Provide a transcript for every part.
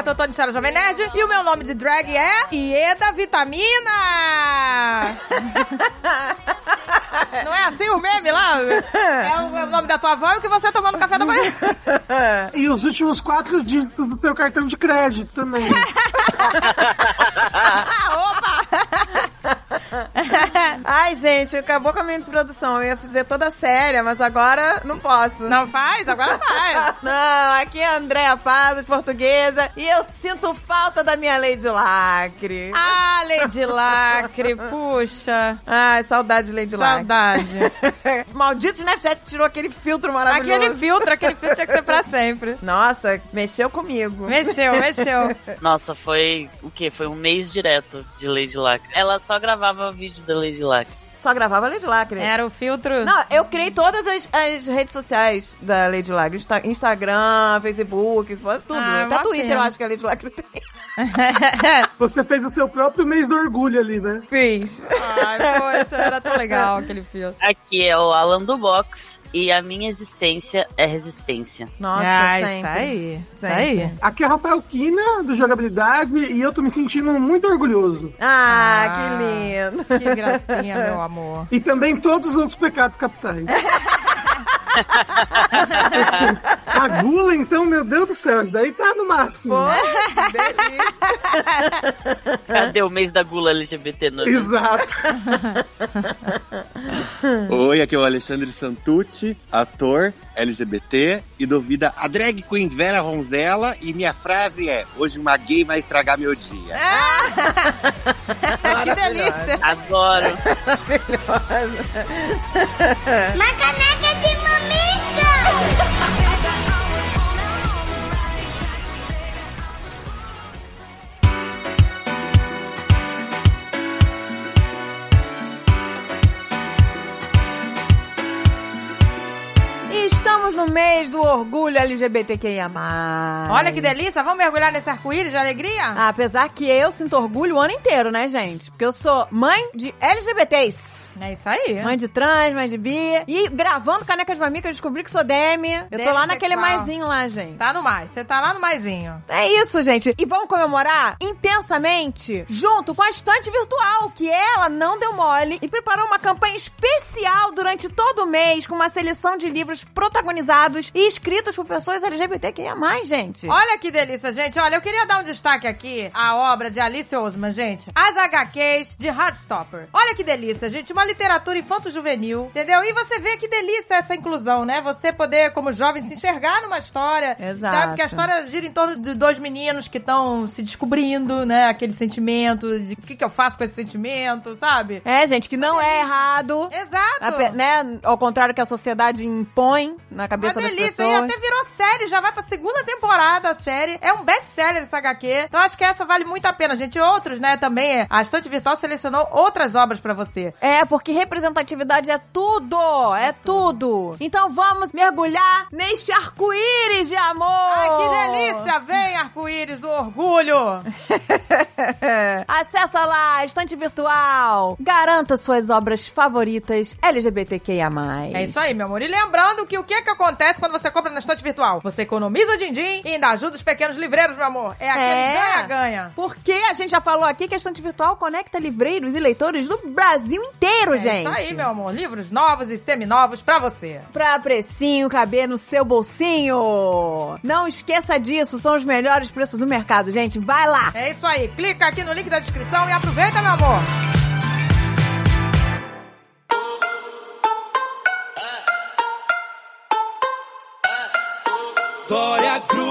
drag é Totone Sara Jovem Nerd. E o meu nome de drag é Ieda Vitamina! Não é assim o meme lá? É o, é o nome da tua avó e o que você tomou no café da manhã. E os últimos quatro dígitos do seu cartão de crédito também. Opa! Ai, gente, acabou com a minha introdução. Eu ia fazer toda séria, mas agora não posso. Não faz? Agora faz. Não, aqui é a Andréa Paz, portuguesa, e eu sinto falta da minha Lady Lacre. Ah, Lady Lacre, puxa. Ai, saudade de Lady Lacre. Saudade. Maldito Snapchat tirou aquele filtro maravilhoso. Aquele filtro, aquele filtro tinha que ser pra sempre. Nossa, mexeu comigo. Mexeu, mexeu. Nossa, foi o quê? Foi um mês direto de Lady Lacre. Ela só gravava vídeo da Lady Lacre. Só gravava Lady Lacre. Era o filtro. Não, eu criei todas as, as redes sociais da Lady Lacre. Insta- Instagram, Facebook, tudo. Ah, Até Twitter pena. eu acho que a Lady Lacre tem. Você fez o seu próprio mês do orgulho ali, né? Fiz. Ai, poxa, era tão legal aquele filtro. Aqui é o Alan do Box e a minha existência é resistência. Nossa, ah, sempre. isso aí. Isso Sempre. aí. Aqui é Rafael Kina, do Jogabilidade, e eu tô me sentindo muito orgulhoso. Ah, Ah. que lindo. Que gracinha, meu amor. E também todos os outros pecados capitais. A gula, então, meu Deus do céu, isso daí tá no máximo. Pô, delícia. Cadê o mês da gula LGBT no Exato. Oi, aqui é o Alexandre Santucci, ator LGBT e do vida a drag queen Vera Ronzella e minha frase é hoje uma gay vai estragar meu dia. que delícia. Adoro. Uma caneca de estamos no mês do orgulho LGBTQIA+. Olha que delícia. Vamos mergulhar nesse arco-íris de alegria? Apesar que eu sinto orgulho o ano inteiro, né, gente? Porque eu sou mãe de LGBTs. É isso aí. Mãe de trans, mãe de bi. E gravando Caneca de Mamica, eu descobri que sou Demi. Eu tô lá naquele sexual. maisinho lá, gente. Tá no mais. Você tá lá no maisinho. É isso, gente. E vamos comemorar intensamente junto com a estante virtual, que ela não deu mole e preparou uma campanha especial durante todo o mês com uma seleção de livros protagonizados e escritos por pessoas LGBTQIA+, gente. Olha que delícia, gente. Olha, eu queria dar um destaque aqui à obra de Alice Oseman, gente. As HQs de Heartstopper. Olha que delícia, gente. Uma literatura infanto-juvenil, entendeu? E você vê que delícia essa inclusão, né? Você poder, como jovem, se enxergar numa história. Exato. Tá? Porque a história gira em torno de dois meninos que estão se descobrindo, né? Aquele sentimento de o que, que eu faço com esse sentimento, sabe? É, gente, que não é errado. Exato. Ape- né? Ao contrário que a sociedade impõe na Uma cabeça das delícia, e até virou série, já vai pra segunda temporada a série. É um best-seller essa HQ. Então acho que essa vale muito a pena, gente. Outros, né, também. A Estante Virtual selecionou outras obras pra você. É, porque representatividade é tudo! É tudo! Então vamos mergulhar neste arco-íris de amor! Ai, que delícia! Vem, arco-íris do orgulho! Acessa lá, estante virtual. Garanta suas obras favoritas LGBTQIA+. É isso aí, meu amor. E lembrando que o que que acontece quando você compra na estante virtual? Você economiza o din-din e ainda ajuda os pequenos livreiros, meu amor. É aquele É. ganha-ganha. Porque a gente já falou aqui que a estante virtual conecta livreiros e leitores do Brasil inteiro, É gente. isso aí, meu amor. Livros novos e seminovos pra você. Pra precinho caber no seu bolsinho. Não esqueça disso, são os melhores preços do mercado, gente. Vai lá! É isso aí. Clica aqui no link da descrição e aproveita, meu amor. Glória Groove.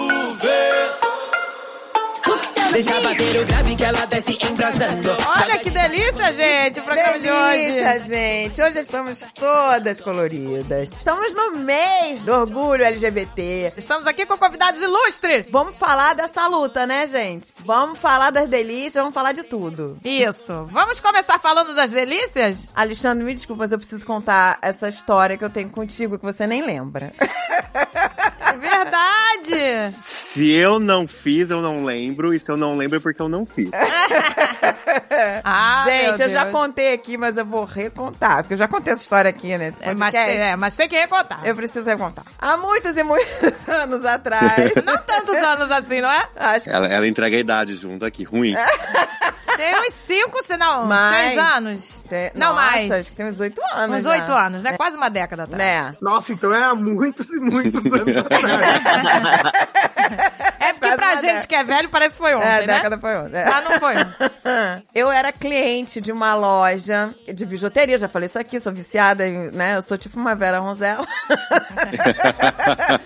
Deixa bater o grave que ela desce embrasando. Olha que delícia, gente, o programa de hoje. Delícia, gente. Hoje estamos todas coloridas. Estamos no mês do orgulho LGBT. Estamos aqui com convidados ilustres. Vamos falar dessa luta, né, gente? Vamos falar das delícias, vamos falar de tudo. Isso. Vamos começar falando das delícias? Alexandre, me desculpa, mas eu preciso contar essa história que eu tenho contigo que você nem lembra. É verdade! Se eu não fiz, eu não lembro. E se eu não lembro, é porque eu não fiz. Ah, Gente, eu já contei aqui, mas eu vou recontar, porque eu já contei essa história aqui nesse É, mas, podcast. é, mas tem que recontar. Eu preciso recontar. Há muitos e muitos anos atrás. Não tantos anos assim, não é? acho que Ela, ela entrega a idade junto aqui, ruim. Tem uns cinco, se não, Mais. seis anos. tem, Não, nossa, mais. acho que tem uns oito anos. Uns oito anos, né? Quase uma década atrás. Né? Nossa, então é há muitos e muitos anos atrás. É porque pra gente década. que é velho parece que foi ontem, É, a né? década foi ontem. é. Mas não foi ontem. Eu era cliente de uma loja de bijuteria, já falei isso aqui, sou viciada, em, né? Eu sou tipo uma Vera Ronzella.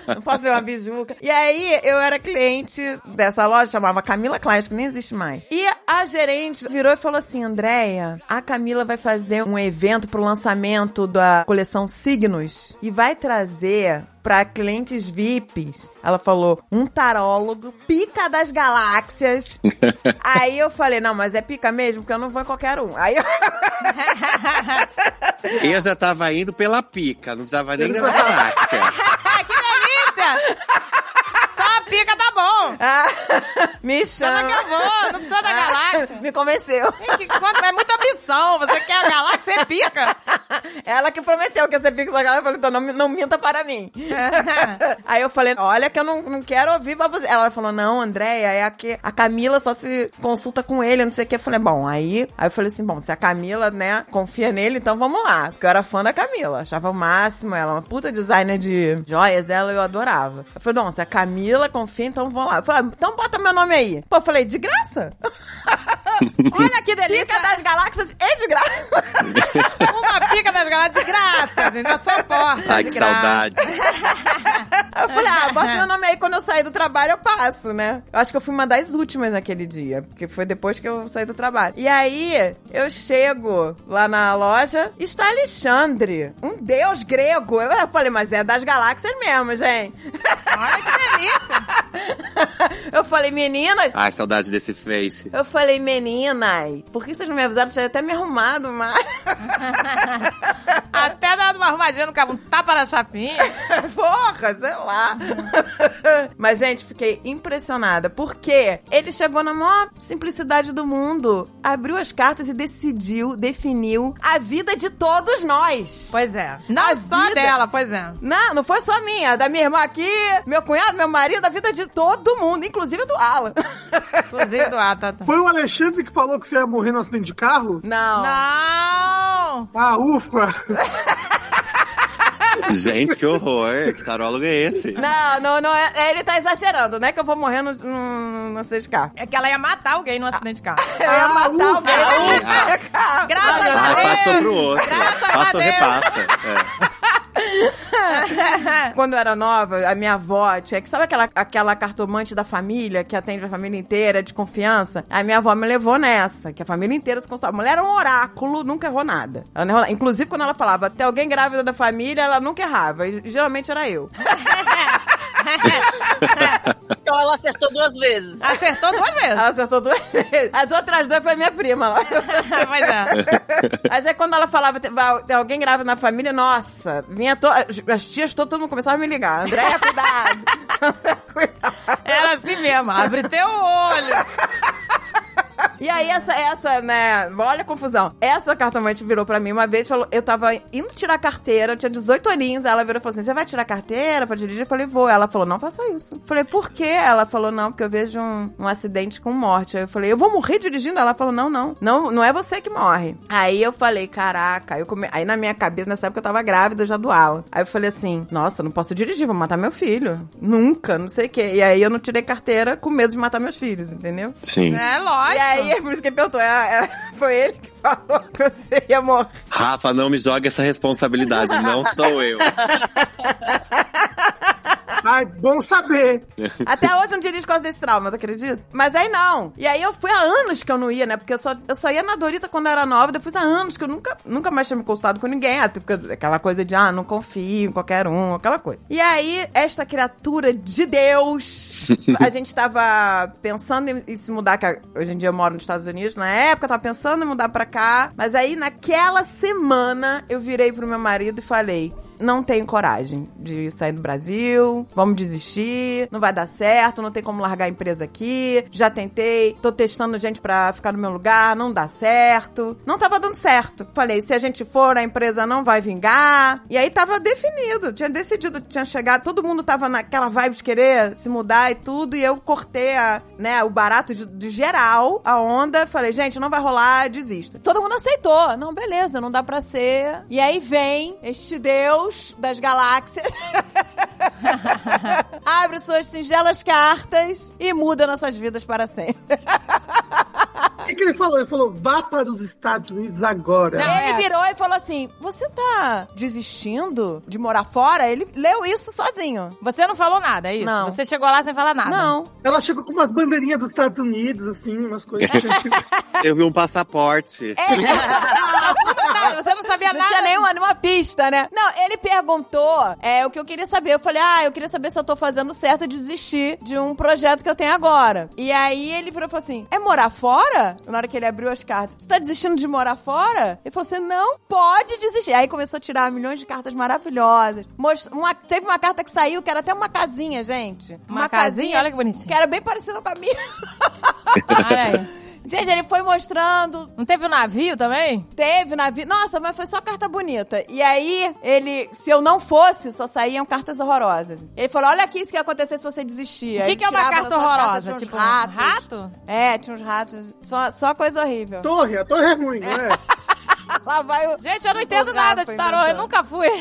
Não posso ver uma bijuca. E aí, eu era cliente dessa loja, chamava Camila Klein, que nem existe mais. E a gerente virou e falou assim, Andréia, a Camila vai fazer um evento pro lançamento da coleção Signos e vai trazer pra clientes VIPs. Ela falou, um tarólogo, pica das galáxias. Aí eu falei, não, mas é pica mesmo, porque eu não vou em qualquer um. Aí eu... Eu já tava indo pela pica, não tava nem na galáxia. Que delícia! Pica tá bom. Ah, me Chama chama. que eu vou, não precisa da galáxia. Me convenceu. É que É muita ambição. Você quer a galáxia, você pica. Ela que prometeu que ia ser pica essa galera. Eu falei, então não, não minta para mim. Aí eu falei, olha que eu não, não quero ouvir baboseira. Ela falou, não, Andréia, é a que a Camila só se consulta com ele, não sei o que. Eu falei, bom, aí... Aí eu falei assim, bom, se a Camila, né, confia nele, então vamos lá. Porque eu era fã da Camila, achava o máximo. Ela é uma puta designer de joias, ela eu adorava. Eu falei, bom, se a Camila confia, então vamos lá. Falei, então bota meu nome aí. Pô, eu falei, de graça? Olha que delícia. Pica das galáxias é de graça. Uma pica das galáxias de graça, gente. A sua porta. Ai, de que graça. saudade. Eu falei, ah, bota meu nome aí quando eu sair do trabalho, eu passo, né? Eu acho que eu fui uma das últimas naquele dia, porque foi depois que eu saí do trabalho. E aí, eu chego lá na loja, está Alexandre, um deus grego. Eu falei, mas é das galáxias mesmo, gente. Olha que delícia. Eu falei, meninas, Ai, saudade desse face. eu falei, meninas, por que vocês não me avisaram? Eu tinha até me arrumado mais. Até dando uma arrumadinha no cabo, um tapa na chapinha. Porra, sei lá. Mas, gente, fiquei impressionada. Porque ele chegou na maior simplicidade do mundo. Abriu as cartas e decidiu, definiu a vida de todos nós. Pois é. Não A só vida- dela, pois é. Não, não foi só minha, da minha irmã aqui, meu cunhado, meu marido, a vida de todo mundo, inclusive do Alan. Inclusive do Ata. Foi o Alexandre que falou que você ia morrer no acidente de carro? Não. Não! Ah, ufa! Gente, que horror. Que tarólogo é esse? Não, não, não é, é, ele tá exagerando, não é que eu vou morrer no, no, no acidente de carro. É que ela ia matar alguém no acidente de carro. Eu ia matar ufa, alguém no acidente ah. de carro. Graças Ah, a Deus! passou pro outro. Graças a Passa ou Deus. repassa. É. Quando eu era nova, a minha avó tinha que. Sabe aquela, aquela cartomante da família que atende a família inteira de confiança? A minha avó me levou nessa, que a família inteira se consultava. A mulher era um oráculo, nunca errou nada. Ela errou. Inclusive, quando ela falava, tem alguém grávida da família, ela nunca errava. E geralmente era eu. Então ela acertou duas vezes. Acertou duas vezes. Ela acertou duas vezes. As outras duas foi minha prima lá. pois é. Mas aí quando ela falava, tem, alguém grávida na família, nossa, vinha to, as, as tias todo, todo mundo começava a me ligar. Andréia, cuidado. Andréia, cuidado. Era assim mesmo. Abre teu olho. E aí, essa, essa, né? Olha a confusão. Essa cartomante virou pra mim uma vez e falou: eu tava indo tirar carteira, eu tinha 18 aninhos. Ela virou e falou assim: Você vai tirar carteira pra dirigir? Eu falei: Vou. Ela falou: Não faça isso. Eu falei: Por quê? Ela falou: Não, porque eu vejo um, um acidente com morte. Aí eu falei: Eu vou morrer dirigindo? Ela falou: Não, não. Não, não é você que morre. Aí eu falei: Caraca. Eu come... Aí na minha cabeça, nessa época eu tava grávida já do Alan. Aí eu falei assim: Nossa, não posso dirigir, vou matar meu filho. Nunca, não sei o quê. E aí eu não tirei carteira com medo de matar meus filhos, entendeu? Sim. É lógico. E aí, por isso que ele perguntou, é, é, foi ele que falou que você ia morrer. Rafa, não me joga essa responsabilidade. Não sou eu. Ai, bom saber. Até hoje eu não dirijo por causa desse trauma, tu acredita? Mas aí não. E aí eu fui há anos que eu não ia, né? Porque eu só, eu só ia na Dorita quando eu era nova, depois há anos que eu nunca, nunca mais tinha me consultado com ninguém. Até porque aquela coisa de, ah, não confio em qualquer um, aquela coisa. E aí, esta criatura de Deus, a gente tava pensando em, em se mudar, que hoje em dia eu moro nos Estados Unidos, na época eu tava pensando em mudar pra cá, mas aí naquela semana eu virei pro meu marido e falei, não tenho coragem de sair do Brasil, vamos desistir, não vai dar certo, não tem como largar a empresa aqui, já tentei, tô testando gente pra ficar no meu lugar, não dá certo. Não tava dando certo. Falei, se a gente for, a empresa não vai vingar. E aí tava definido, tinha decidido, tinha chegado, todo mundo tava naquela vibe de querer se mudar e tudo, e eu cortei a, né, o barato de, de geral, a onda, falei, gente, não vai rolar, desisto. Todo mundo aceitou. Não, beleza, não dá pra ser. E aí vem este deus das galáxias. Abre suas singelas cartas e muda nossas vidas para sempre. O que, que ele falou? Ele falou, vá para os Estados Unidos agora. Não, ele é. virou e falou assim: Você tá desistindo de morar fora? Ele leu isso sozinho. Você não falou nada, é isso? Não. Você chegou lá sem falar nada. Não. Ela chegou com umas bandeirinhas dos Estados Unidos, assim, umas coisas. Eu vi um passaporte. Nada, você não sabia Não nada. tinha nenhuma, nenhuma pista, né? Não, ele perguntou é, o que eu queria saber. Eu falei, ah, eu queria saber se eu tô fazendo certo de desistir de um projeto que eu tenho agora. E aí ele virou e falou assim: é morar fora? Na hora que ele abriu as cartas, você tá desistindo de morar fora? Ele falou assim: não pode desistir. Aí começou a tirar milhões de cartas maravilhosas. Most- uma- teve uma carta que saiu que era até uma casinha, gente. Uma casinha? Olha que bonitinho. Que era bem parecida com a minha. Olha aí. Gente, ele foi mostrando Não teve um navio também? Teve na vida. Nossa, mas foi só carta bonita. E aí, ele, se eu não fosse, só saíam cartas horrorosas. Ele falou: olha aqui isso que ia acontecer se você desistir. O que, que é uma carta horrorosa? Tipo, um ratos. rato? É, tinha uns ratos. Só, só coisa horrível. torre, a torre é ruim, não é? Lá vai o. Gente, eu não entendo O nada de tarô, eu nunca fui.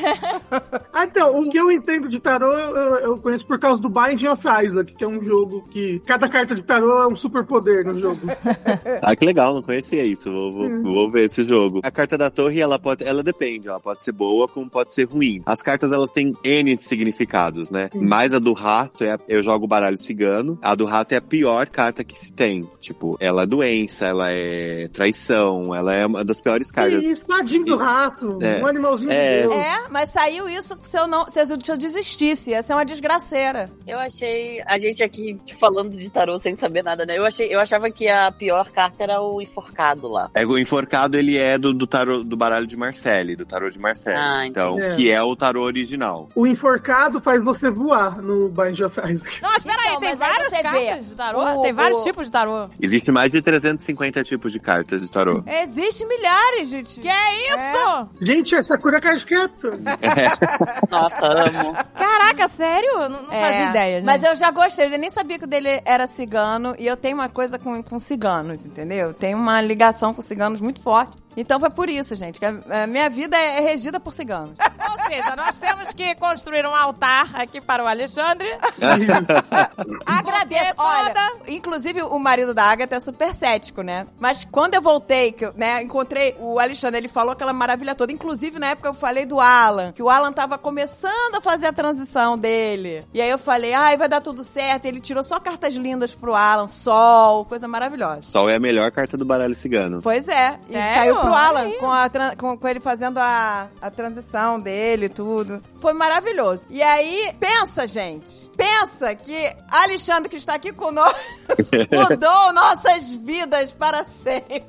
Ah, então, o que eu entendo de tarô, eu, eu- conheço por causa do Binding of Isaac, que é um jogo que cada carta de tarô é um superpoder no jogo. Ah, que legal, não conhecia isso. Vou, vou, vou ver esse jogo. A carta da torre, ela pode, ela depende, ela pode ser boa como pode ser ruim. As cartas, elas têm N significados, né? Mas a do rato, é a- eu jogo baralho cigano, a do rato é a pior carta que se tem. Tipo, ela é doença, ela é traição, ela é uma das piores cartas. E tadinho do rato, É. um animalzinho É. de Deus. É, mas saiu isso se eu não. Se eu, se eu desistisse. Ia ser uma desgraceira. Eu achei a gente aqui falando de tarô sem saber nada, né? Eu achei, eu achava que a pior carta era o enforcado lá. É, o enforcado, ele é do, do tarô, do baralho de Marcelli, do tarô de Marcelli. Ah, então, entendi. que é o tarô original. O enforcado faz você voar no Binding of Isaac. Não, mas peraí, Então, tem mas várias cartas vê de tarô? o- tem vários o- tipos de tarô. Existe mais de 350 tipos de cartas de tarô. Existe milhares, gente. Que é isso? Gente, essa cura casqueta. Nossa, amo. Caraca, sério? Não, não É, fazia ideia, gente. Mas eu já gostei, eu nem sabia que o dele era cigano e eu tenho uma coisa com, com ciganos, entendeu? Tenho uma ligação com ciganos muito forte. Então foi por isso, gente, que a, minha vida é regida por ciganos. Ou seja, nós temos que construir um altar aqui para o Alexandre. Agradeço. toda- Olha, inclusive o marido da Agatha é super cético, né? Mas quando eu voltei, que eu, né, encontrei o Alexandre, ele falou aquela maravilha toda. Inclusive, na época eu falei do Alan, que o Alan tava começando a fazer a transição dele. E aí eu falei, ai, vai dar tudo certo. E ele tirou só cartas lindas pro Alan, sol, coisa maravilhosa. Sol é a melhor carta do baralho cigano. Pois é, e saiu pro Alan aí. com, a com, com ele fazendo a, a transição dele e tudo. Foi maravilhoso. E aí, pensa, gente, pensa que Alexandre, que está aqui conosco, mudou nossas vidas para sempre.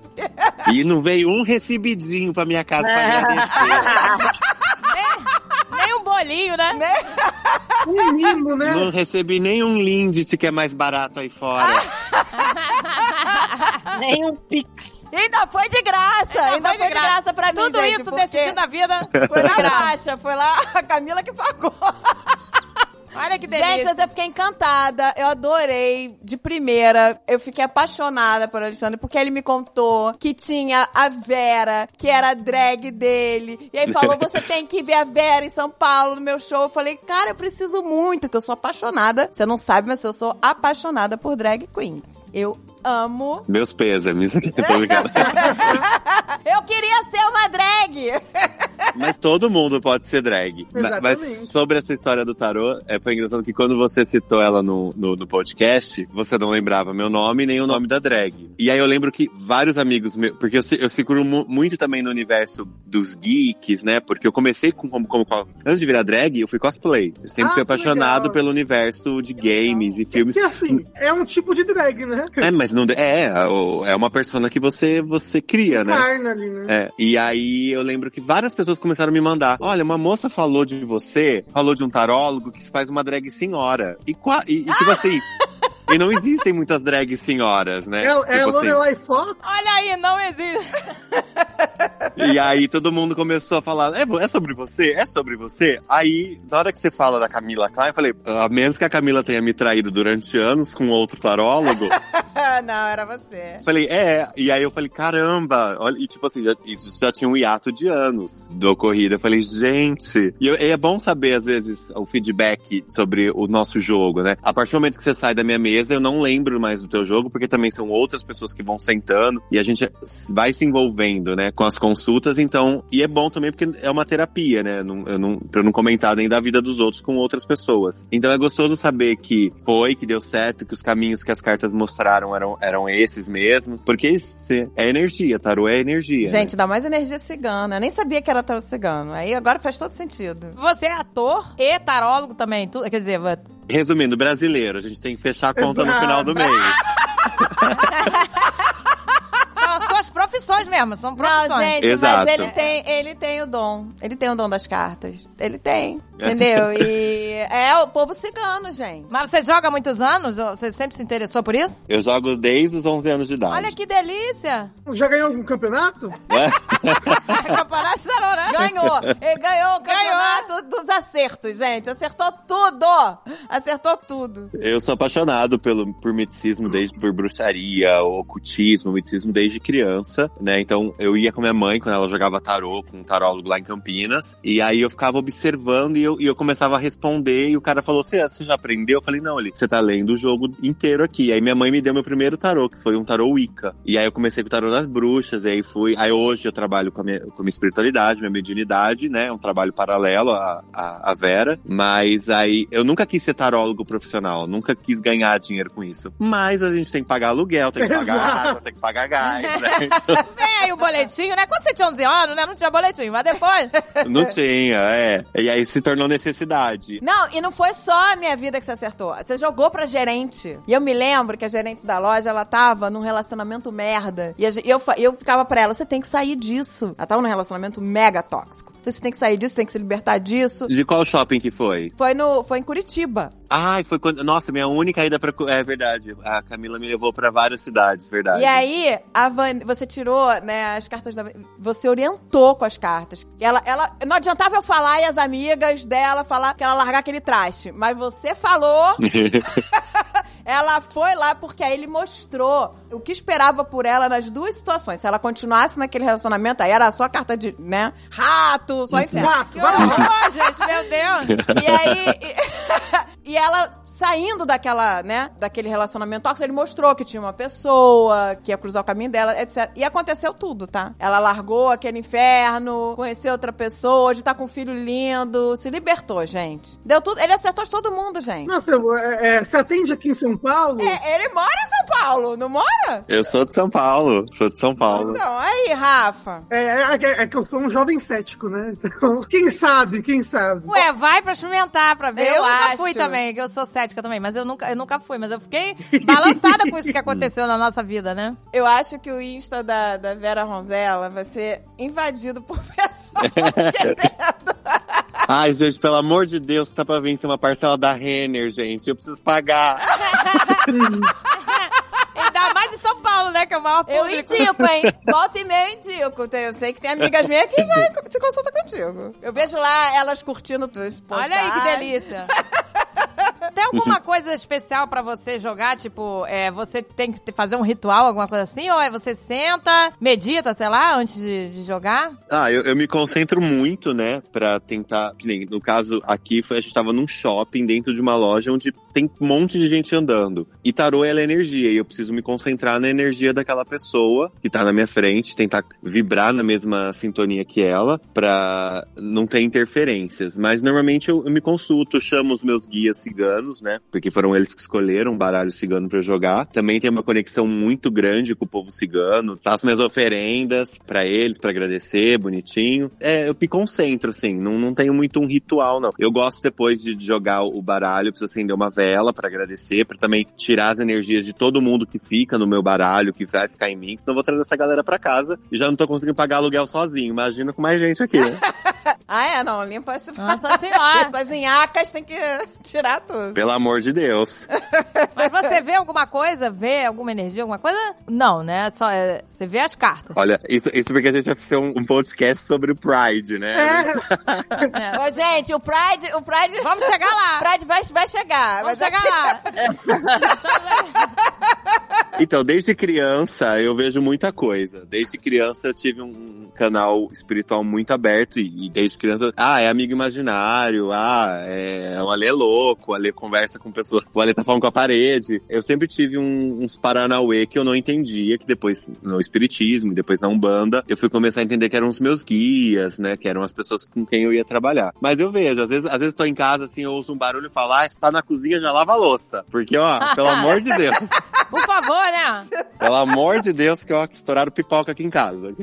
E não veio um recebidinho pra minha casa pra agradecer. Nem um bolinho, né? Um mimo, né? Não recebi nenhum Lindt que é mais barato aí fora. Nem um pix. Ainda foi de graça, ainda, foi, de graça, pra mim, Tudo gente, isso porque decidido na vida. Foi na graça. foi lá a Camila que pagou. Olha que delícia. Gente, mas eu fiquei encantada. Eu adorei de primeira. Eu fiquei apaixonada por Alexandre, porque ele me contou que tinha a Vera, que era a drag dele. E aí falou: você tem que ver a Vera em São Paulo no meu show. Eu falei, cara, eu preciso muito, que eu sou apaixonada. Você não sabe, mas eu sou apaixonada por drag queens. Eu amo. Meus pêsames. Brincando. eu queria ser uma drag! Mas todo mundo pode ser drag. Exatamente. Mas sobre essa história do tarô, é, foi engraçado que quando você citou ela no, no, no podcast, você não lembrava meu nome nem o nome da drag. E aí eu lembro que vários amigos meus, porque eu, eu seguro mu- muito também no universo dos geeks, né? Porque eu comecei com, como, como, antes de virar drag, eu fui cosplay. Eu sempre Ah, fui apaixonado legal. pelo universo de games e filmes. Que assim, é um tipo de drag, né? É, mas não é, é uma persona que você você cria, né? Carna ali, né? É, e aí eu lembro que várias pessoas começaram a me mandar. Olha, uma moça falou de você, falou de um tarólogo que faz uma drag senhora. E, e, e tipo assim. E não existem muitas drag senhoras, né? É, é Tipo assim. Lorelai Fox? Olha aí, não existe. E aí todo mundo começou a falar, é, é sobre você? É sobre você? Aí, na hora que você fala da Camila Klein, eu falei, a menos que a Camila tenha me traído durante anos com outro tarólogo, não, era você. falei, é. E aí eu falei, caramba. Olha, e tipo assim, já, isso já tinha um hiato de anos do ocorrido. Eu falei, gente. E, eu- e é bom saber, às vezes, o feedback sobre o nosso jogo, né? A partir do momento que você sai da minha mesa, eu não lembro mais do teu jogo, porque também são outras pessoas que vão sentando e a gente vai se envolvendo, né, com as consultas, então, e é bom também porque é uma terapia, né, não, eu não, pra eu não comentar nem da vida dos outros com outras pessoas. Então é gostoso saber que foi, que deu certo, que os caminhos que as cartas mostraram eram, eram esses mesmos, porque isso é energia, tarô é energia. né? Gente, dá mais energia cigana. Eu nem sabia que era tarô cigano. Aí agora faz todo sentido. Você é ator e tarólogo também. Tu, quer dizer, Resumindo, brasileiro, a gente tem que fechar a conta no Exato. final do mês. são as suas profissões mesmo, são Não, profissões. gente, Exato. mas ele tem, ele tem o dom. Ele tem o dom das cartas. Ele tem. Entendeu? E é o povo cigano, gente. Mas você joga há muitos anos? Você sempre se interessou por isso? Eu jogo desde os 11 anos de idade. Olha que delícia! Já ganhou algum campeonato? Campeonato de tarô, né? Ganhou! Ele ganhou o campeonato dos acertos, gente. Acertou tudo! Acertou tudo. Eu sou apaixonado pelo, por misticismo, desde por bruxaria, ocultismo, misticismo desde criança, né? Então eu ia com minha mãe quando ela jogava tarô com um tarólogo lá em Campinas, e aí eu ficava observando e eu, e eu começava a responder, e o cara falou: Você você já aprendeu? Eu falei: Não, ele, você tá lendo o jogo inteiro aqui. Aí minha mãe me deu meu primeiro tarô, que foi um tarô Wicca. E aí eu comecei com o tarô das bruxas, e aí fui. Aí hoje eu trabalho com a minha, com a minha espiritualidade, minha mediunidade, né? Um trabalho paralelo à, à, à Vera. Mas aí eu nunca quis ser tarólogo profissional, nunca quis ganhar dinheiro com isso. Mas a gente tem que pagar aluguel, tem que pagar água, tem que pagar gás, né? Vem aí o boletinho, né? Quando você tinha 11 anos, né? Não tinha boletim, mas depois... Não tinha, é. E aí se tornou necessidade. Não, e não foi só a minha vida que você acertou. Você jogou pra gerente. E eu me lembro que a gerente da loja, ela tava num relacionamento merda. E eu, eu ficava pra ela, você tem que sair disso. Ela tava num relacionamento mega tóxico. Você tem que sair disso, tem que se libertar disso. De qual shopping que foi? Foi, no, foi em Curitiba. Ai, foi quando. Nossa, minha única ida pra. É verdade. A Camila me levou pra várias cidades, verdade. E aí, a Van, você tirou, né, as cartas da. Você orientou com as cartas. Ela, ela, não adiantava eu falar e as amigas dela falar que ela largar aquele traste. Mas você falou, ela foi lá porque aí ele mostrou o que esperava por ela nas duas situações. Se ela continuasse naquele relacionamento, aí era só carta de, né, rato, só inferno. Rato, Que horror, gente, meu Deus! E aí. E, ela saindo daquela, né, daquele relacionamento tóxico, ele mostrou que tinha uma pessoa que ia cruzar o caminho dela, etc. E aconteceu tudo, tá? Ela largou aquele inferno, conheceu outra pessoa, hoje tá com um filho lindo, se libertou, gente. Deu tudo. Ele acertou de todo mundo, gente. Nossa, é, é, você atende aqui em São Paulo? É, ele mora em São Paulo, não mora? Eu sou de São Paulo. Sou de São Paulo. Então, aí, Rafa. É, é, é que eu sou um jovem cético, né? Então, quem sabe, quem sabe? Ué, vai pra experimentar, pra ver. Eu, Eu nunca acho. fui também, que eu sou também, mas eu nunca, eu nunca fui. Mas eu fiquei balançada com isso que aconteceu na nossa vida, né? Eu acho que o Insta da, da Vera Ronzella vai ser invadido por pessoas querendo. Ai, gente, pelo amor de Deus, tá pra vencer uma parcela da Renner, gente. Eu preciso pagar. Ainda mais em São Paulo, né? Que é o maior Eu indico, hein? Volta e meia eu indico. Eu sei que tem amigas minhas que vai se consulta contigo. Eu vejo lá elas curtindo tuas Olha aí que postagens. delícia. Tem alguma coisa especial pra você jogar? Tipo, é, você tem que fazer um ritual, alguma coisa assim? Ou é você senta, medita, sei lá, antes de, de jogar? Ah, eu, eu me concentro muito, né, pra tentar. Nem, no caso aqui, foi, a gente tava num shopping dentro de uma loja onde tem um monte de gente andando. E tarô ela é energia, e eu preciso me concentrar na energia daquela pessoa que tá na minha frente, tentar vibrar na mesma sintonia que ela, pra não ter interferências. Mas normalmente eu, eu me consulto, chamo os meus guias ciganos, né, porque foram eles que escolheram um baralho cigano eu jogar. Também tem uma conexão muito grande com o povo cigano, faço minhas oferendas pra eles, pra agradecer, bonitinho. É, eu me concentro, assim, não, não tenho muito um ritual, não. Eu gosto depois de jogar o baralho, preciso acender uma vela pra agradecer, pra também tirar as energias de todo mundo que fica no meu baralho, que vai ficar em mim, senão eu vou trazer essa galera pra casa e já não tô conseguindo pagar aluguel sozinho. Imagina com mais gente aqui, né? ah, é? Não, limpa esse Nossa senhora. As inhacas tem que tirar tudo. Pelo amor de Deus. Mas você vê alguma coisa? Vê alguma energia, alguma coisa? Não, né? Só, é, você vê as cartas. Olha, isso, isso porque a gente vai fazer um, um podcast sobre o Pride, né? É. Ô, gente, o Pride, o Pride... Vamos chegar O lá. Pride vai, vai chegar. Vamos mas chegar lá. Então, desde criança eu vejo muita coisa. Desde criança eu tive um canal espiritual muito aberto e, e desde criança, ah, é amigo imaginário, ah, é, o Ale é louco, o Ale conversa com pessoas, o Ale tá falando com a parede. Eu sempre tive um- uns paranauê que eu não entendia, que depois no espiritismo, e depois na Umbanda, eu fui começar a entender que eram os meus guias, né, que eram as pessoas com quem eu ia trabalhar. Mas eu vejo, às vezes, às vezes tô em casa assim, eu ouço um barulho e falo, ah, você tá na cozinha, já lava a louça. Porque, ó, pelo amor de Deus. Por favor, né? Pelo amor de Deus, que ó, que estouraram pipoca aqui em casa.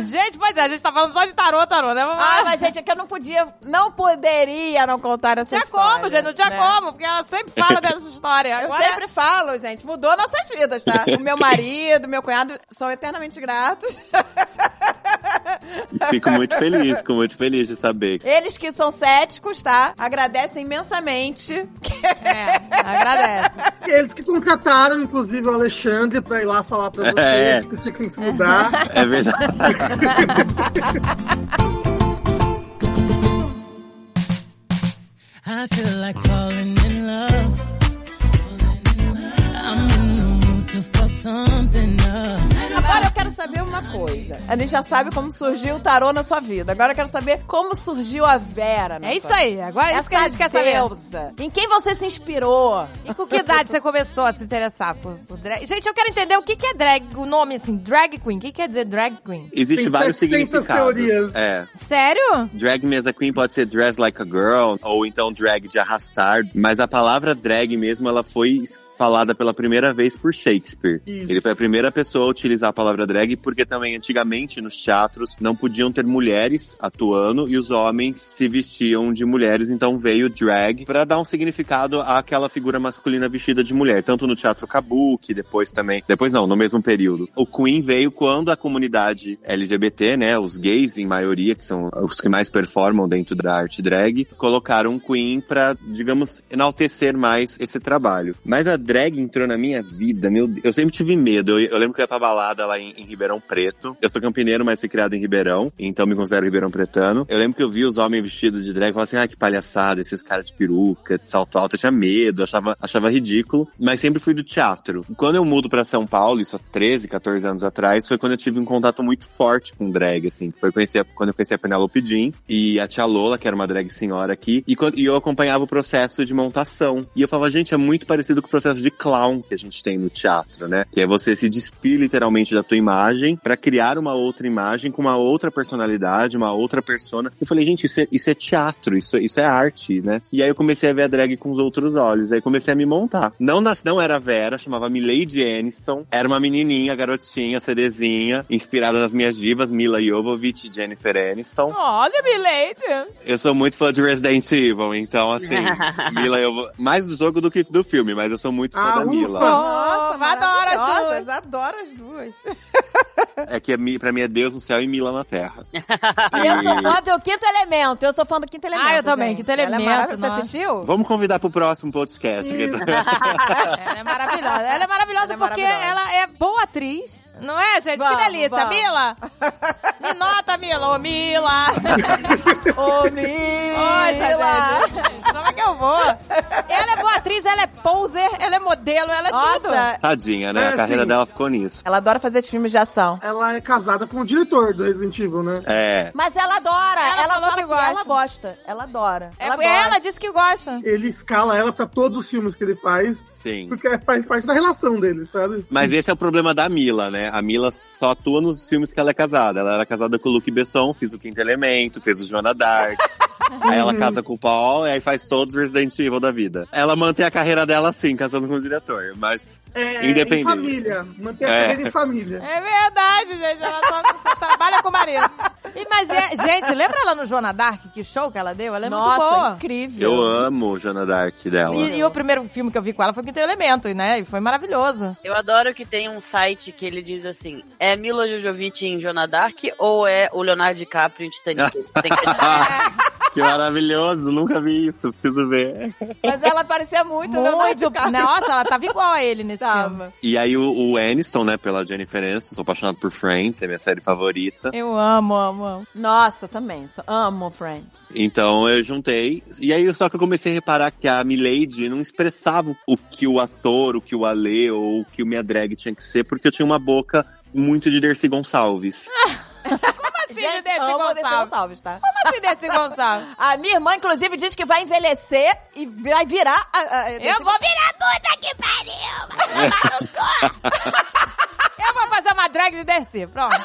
Gente, pois é, a gente tá falando só de tarô, tarô, né? Ah, mas gente, é que eu não podia, não poderia não contar essa tinha história. como, gente, não tinha né? como, porque ela sempre fala dessa história. Eu Agora- sempre falo, gente, mudou nossas vidas, tá? O meu marido, meu cunhado são eternamente gratos. Fico muito feliz, fico muito feliz de saber. Eles que são céticos, tá? Agradecem imensamente. É, agradece. Eles que contrataram, inclusive, o Alexandre pra ir lá falar pra você É. que tinha que se mudar. É verdade. I feel like falling in love. Agora eu quero saber uma coisa. A gente já sabe como surgiu o tarô na sua vida. Agora eu quero saber como surgiu a Vera. na É isso sua aí, agora é isso que a gente quer saber. deusa. Em quem você se inspirou? E com que idade você começou a se interessar por, por drag? Gente, eu quero entender o que, que é drag, o nome assim, drag queen. O que quer dizer drag queen? Existe Tem vários 700 significados. teorias. É. Sério? Drag me as a queen pode ser dress like a girl, ou então drag de arrastar. Mas a palavra drag mesmo, ela foi falada pela primeira vez por Shakespeare. Isso. Ele foi a primeira pessoa a utilizar a palavra drag, porque também antigamente nos teatros não podiam ter mulheres atuando e os homens se vestiam de mulheres, então veio drag para dar um significado àquela figura masculina vestida de mulher, tanto no teatro kabuki, depois também, depois não, no mesmo período. O Queen veio quando a comunidade LGBT, né, os gays em maioria, que são os que mais performam dentro da arte drag, colocaram Queen pra, digamos, enaltecer mais esse trabalho. Mas a drag entrou na minha vida, meu Deus, eu sempre tive medo. Eu, eu lembro que eu ia pra balada lá em, em Ribeirão Preto. Eu sou campineiro, mas fui criado em Ribeirão, então me considero Ribeirão Pretano. Eu lembro que eu vi os homens vestidos de drag e falava assim, ah, que palhaçada, esses caras de peruca, de salto alto. Eu tinha medo, achava, achava ridículo, mas sempre fui do teatro. Quando eu mudo pra São Paulo, isso há 13, 14 anos atrás, foi quando eu tive um contato muito forte com drag, assim. Foi conhecer, quando eu conheci a Penelope Jean e a Tia Lola, que era uma drag senhora aqui, e, e eu acompanhava o processo de montação. E eu falava, gente, é muito parecido com o processo de clown que a gente tem no teatro, né? Que é você se despir literalmente da tua imagem pra criar uma outra imagem com uma outra personalidade, uma outra persona. Eu falei, gente, isso é, isso é teatro, isso, isso é arte, né? E aí eu comecei a ver a drag com os outros olhos. Aí comecei a me montar. Não, nas, não era Vera, chamava Milady Aniston. Era uma menininha, garotinha, CDzinha, inspirada nas minhas divas, Mila Jovovich e Jennifer Aniston. Olha, Milady. Eu sou muito fã de Resident Evil, então assim, Mila, eu vou. Mais do jogo do que do filme, mas eu sou muito fã Ah, da. Mila. Nossa, adoro as duas. Adoro as duas. É que pra mim é Deus no céu e Mila na terra. E eu sou fã do Quinto Elemento. Eu sou fã do Quinto Elemento. Ah, eu também, gente. Quinto Ela é Elemento, maravilhosa. nossa. Você assistiu? Vamos convidar pro próximo podcast. Ela é maravilhosa. Ela é maravilhosa Ela é porque maravilhosa. ela é boa atriz. Não é, gente? Vamos, que delícia. vamos. Mila! Me nota, Mila. Ô, Mila! Ô, Poxa, Mila! gente. Como é que eu vou? Ela é boa atriz, ela é poser, ela é modelo, ela é tudo. Nossa, Tadinha, né? É, a carreira sim. dela ficou nisso. ela adora fazer filmes de ação. Ela é casada com o diretor do Resident Evil, né? É. Mas ela adora. Ela Ela, falou fala que que, gosta. ela gosta. Ela adora. É, ela, ela, gosta. disse que gosta. Ele escala ela pra todos os filmes que ele faz, Sim. porque faz parte da relação dele, sabe? Mas esse é o problema da Mila, né? A Mila só atua nos filmes que ela é casada. Ela era casada com o Luke Besson, fez o Quinto Elemento, fez o Joana Dark. aí ela casa com o Paul e aí faz todos os Resident Evil da vida. Ela mantém a carreira dela assim, casando com o diretor. Mas É, Independente. em família. Manter a É. carreira em família. É verdade, gente. Ela só, trabalha com o marido. E, mas é, gente, lembra ela no Joana Dark, que show que ela deu? Ela é Nossa, muito boa. incrível. Eu amo Joana Dark dela. E, e o primeiro filme que eu vi com ela foi Quinto Elemento, né? E foi maravilhoso. Eu adoro que tem um site que ele diz assim: é Mila Jojovic em Joana Dark ou é o Leonardo DiCaprio em Titanic? Tem que que maravilhoso, nunca vi isso, preciso ver. Mas ela parecia muito, Leonardo Muito. DiCaprio. Nossa, ela tava igual a ele nesse filme. Tava. E aí o, o Aniston, né, pela Jennifer Aniston, sou apaixonado por Friends, é minha série favorita. Eu amo, amo, amo. Nossa, também. só- Amo Friends. Então eu juntei. E aí só que eu comecei a reparar que a Milady não expressava o que o ator, o que o Ale ou o que o minha drag tinha que ser, porque eu tinha uma boca muito de Dercy Gonçalves. Como assim, Gente, Desi Gonçalves? Gonçalves, tá? Como assim, Desi Gonçalves? A minha irmã, inclusive, diz que vai envelhecer e vai virar a, a, Eu vou virar puta que pariu! Eu vou fazer uma drag de Dercy, pronto.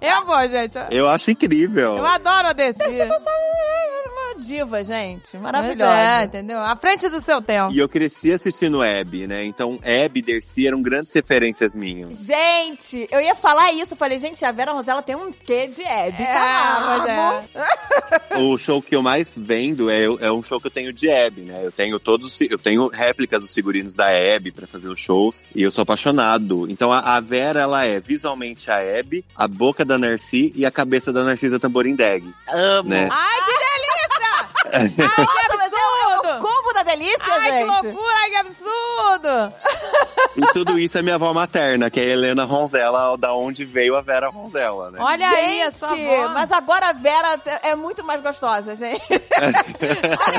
Eu vou, gente. Eu acho incrível. Eu adoro a. Desi Gonçalves diva, gente. Mas Maravilhosa. É, entendeu? À frente do seu tempo. E eu cresci assistindo Abby, né? Então Abby e Dercy eram grandes referências minhas. Gente, eu ia falar isso. Eu falei, gente, a Vera Rosella tem um quê de Hebe É, mas é. o show que eu mais vendo é, é um show que eu tenho de Abby, né? Eu tenho todos, os eu tenho réplicas dos figurinos da Abby pra fazer os shows e eu sou apaixonado. Então a, a Vera ela é visualmente a Abby, a boca da Narci e a cabeça da Narcisa Tamborindeg, amo. né? Ai, que delícia! Nossa, mas é o absurdo! combo da delícia, Ai, que gente. loucura, ai, que absurdo! E tudo isso é minha avó materna, que é a Helena Ronzella, da onde veio a Vera Ronzella, né? Olha aí, a Gente, sua avó. mas agora a Vera é muito mais gostosa, gente. Olha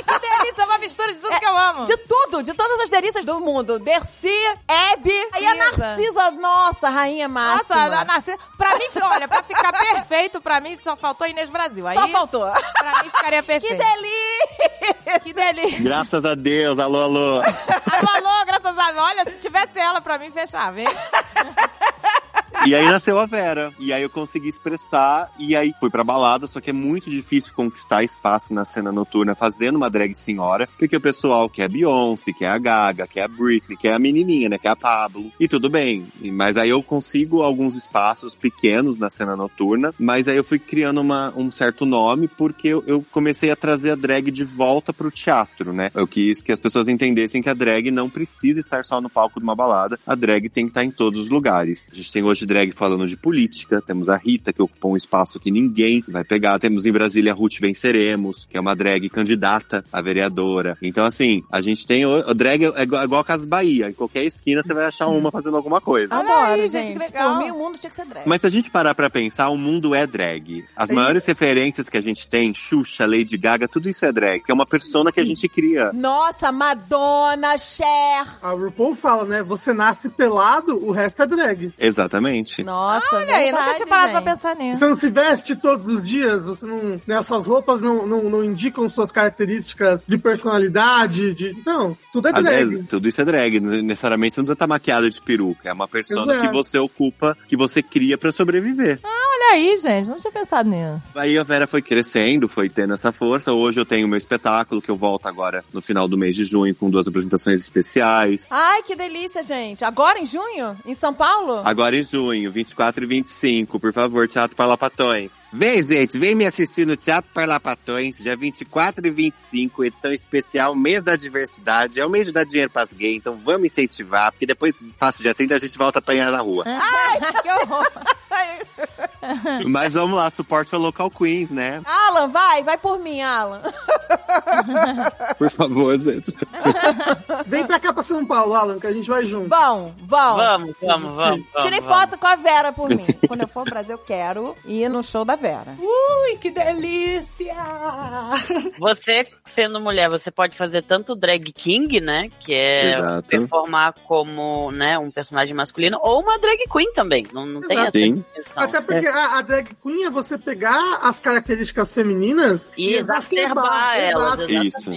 que delícia, uma mistura de tudo que eu amo. De tudo, de todas as delícias do mundo. Dercy, Hebe e a Narcisa. Nossa, rainha Nossa, máxima. a Narcisa, pra mim, olha, pra ficar perfeito, pra mim só faltou Inês Brasil. Aí, Só faltou. pra mim ficaria Que perfeito. delícia! Que delícia. Graças a Deus, alô, alô. Alô, alô, graças a Deus. Olha, se tivesse ela pra mim, fechava, hein? E aí nasceu a Vera. E aí eu consegui expressar. E aí fui pra balada, só que é muito difícil conquistar espaço na cena noturna fazendo uma drag senhora. Porque o pessoal quer a Beyoncé, quer a Gaga, quer a Britney, quer a menininha, né? Quer a Pablo. E tudo bem. Mas aí eu consigo alguns espaços pequenos na cena noturna. Mas aí eu fui criando uma, um certo nome porque eu, eu comecei a trazer a drag de volta pro teatro, né? Eu quis que as pessoas entendessem que a drag não precisa estar só no palco de uma balada. A drag tem que estar em todos os lugares. A gente tem hoje drag falando de política, temos a Rita, que ocupa um espaço que ninguém vai pegar, temos em Brasília a Ruth Venceremos, que é uma drag candidata a vereadora. Então, assim, a gente tem. o- drag é igual, é igual a Casa Bahia, em qualquer esquina você vai achar uma fazendo alguma coisa. Adoro, gente. gente, que legal. Por mim, o mundo tinha que ser drag. Mas se a gente parar pra pensar, o mundo é drag. As maiores referências que a gente tem, Xuxa, Lady Gaga, tudo isso é drag, que é uma persona que a gente cria. Nossa, Madonna, Cher. A RuPaul fala, né? Você nasce pelado, o resto é drag. Exatamente. Nossa, Olha aí, nunca verdade, tinha parado pra pensar nisso. Você não se veste todos os dias, você não. Né, as suas roupas não, não, não indicam suas características de personalidade, de. Não, tudo é Ah, drag. é, tudo isso é drag. Não- Necessariamente você não tá maquiado de peruca. É uma persona Exato. que você ocupa, que você cria pra sobreviver. Olha aí, gente, não tinha pensado nisso. Aí a Vera foi crescendo, foi tendo essa força. Hoje eu tenho meu espetáculo, que eu volto agora no final do mês de junho com duas apresentações especiais. Ai, que delícia, gente. Agora, em junho? Em São Paulo? Agora em junho, 24 e 25, por favor, Teatro Parlapatões. Vem, gente, vem me assistir no Teatro Parlapatões, dia 24 e 25, edição especial, mês da diversidade. É o mês de dar dinheiro pras gays, então vamos incentivar, porque depois, passa dia 30, a gente volta a apanhar na rua. que horror. Mas vamos lá, suporte ao Local Queens, né? Alan, vai, vai por mim, Alan. Por favor, gente. Vem pra cá pra São Paulo, Alan, que a gente vai junto. Vão, vão. Vamos, vamos, vamos. Tirei vamos, foto com a Vera por mim. Quando eu for ao Brasil, eu quero ir no show da Vera. Ui, que delícia! Você, sendo mulher, você pode fazer tanto drag king, né? Que é Exato. performar como né, um personagem masculino, ou uma drag queen também. Não, não tem essa Sim. Até porque a, a drag queen é você pegar as características femininas E exacerbar elas. Isso.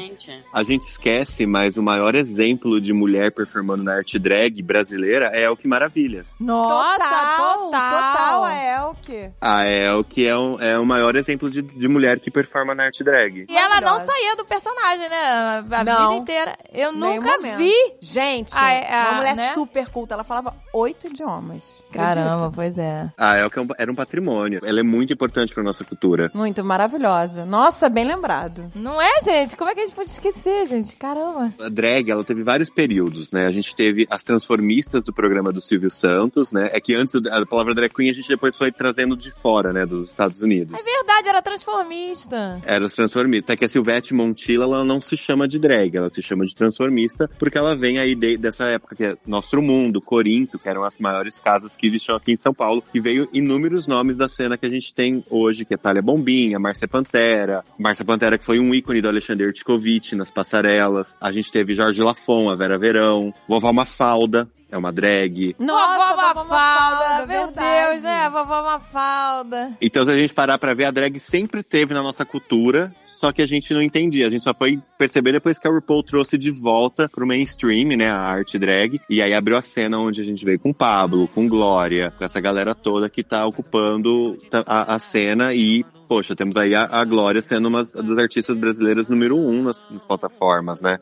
A gente esquece, mas o maior exemplo de mulher performando na arte drag brasileira é Elke Maravilha. Nossa, total. total a Elke. A Elke é, um, é o maior exemplo de, de mulher que performa na arte drag. E ela não saía do personagem, né? A Não. vida inteira. Eu nunca momento. vi. Gente, Ah, é, uma mulher né? super culta. Ela falava oito idiomas. Caramba, Acredita? pois é. A Elke é um- era um patrimônio. Ela é muito importante pra nossa cultura. Muito maravilhosa. Nossa, bem lembrado. Não é, gente? Como é que a gente pode esquecer, gente? Caramba. A drag, ela teve vários períodos, né? A gente teve as transformistas do programa do Silvio Santos, né? É que antes a palavra drag queen a gente depois foi trazendo de fora, né? Dos Estados Unidos. É verdade, era transformista. Era os transformistas. Até que a Silvete Montilla, ela não se chama de drag, ela se chama de transformista, porque ela vem aí de- dessa época que é Nostro Mundo, Corinto, que eram as maiores casas que existiam aqui em São Paulo, e veio inúmeros nomes da cena que a gente tem hoje, que é Thalia Bombinha, Márcia Pantera, Márcia Pantera que foi um ícone do Alexandre Ertikovic nas passarelas, a gente teve Jorge Lafon, a Vera Verão, Vovó Mafalda, é uma drag. vovó vovó Mafalda, meu verdade. Deus, né? Vovó Mafalda. Então, se a gente parar pra ver, a drag sempre teve na nossa cultura, só que a gente não entendia. A gente só foi perceber depois que a RuPaul trouxe de volta pro mainstream, né, a arte drag. E aí abriu a cena onde a gente veio com Pablo, com Glória, com essa galera toda que tá ocupando a, a cena e Poxa, temos aí a, a Glória sendo uma das artistas brasileiras número um nas, nas plataformas, né?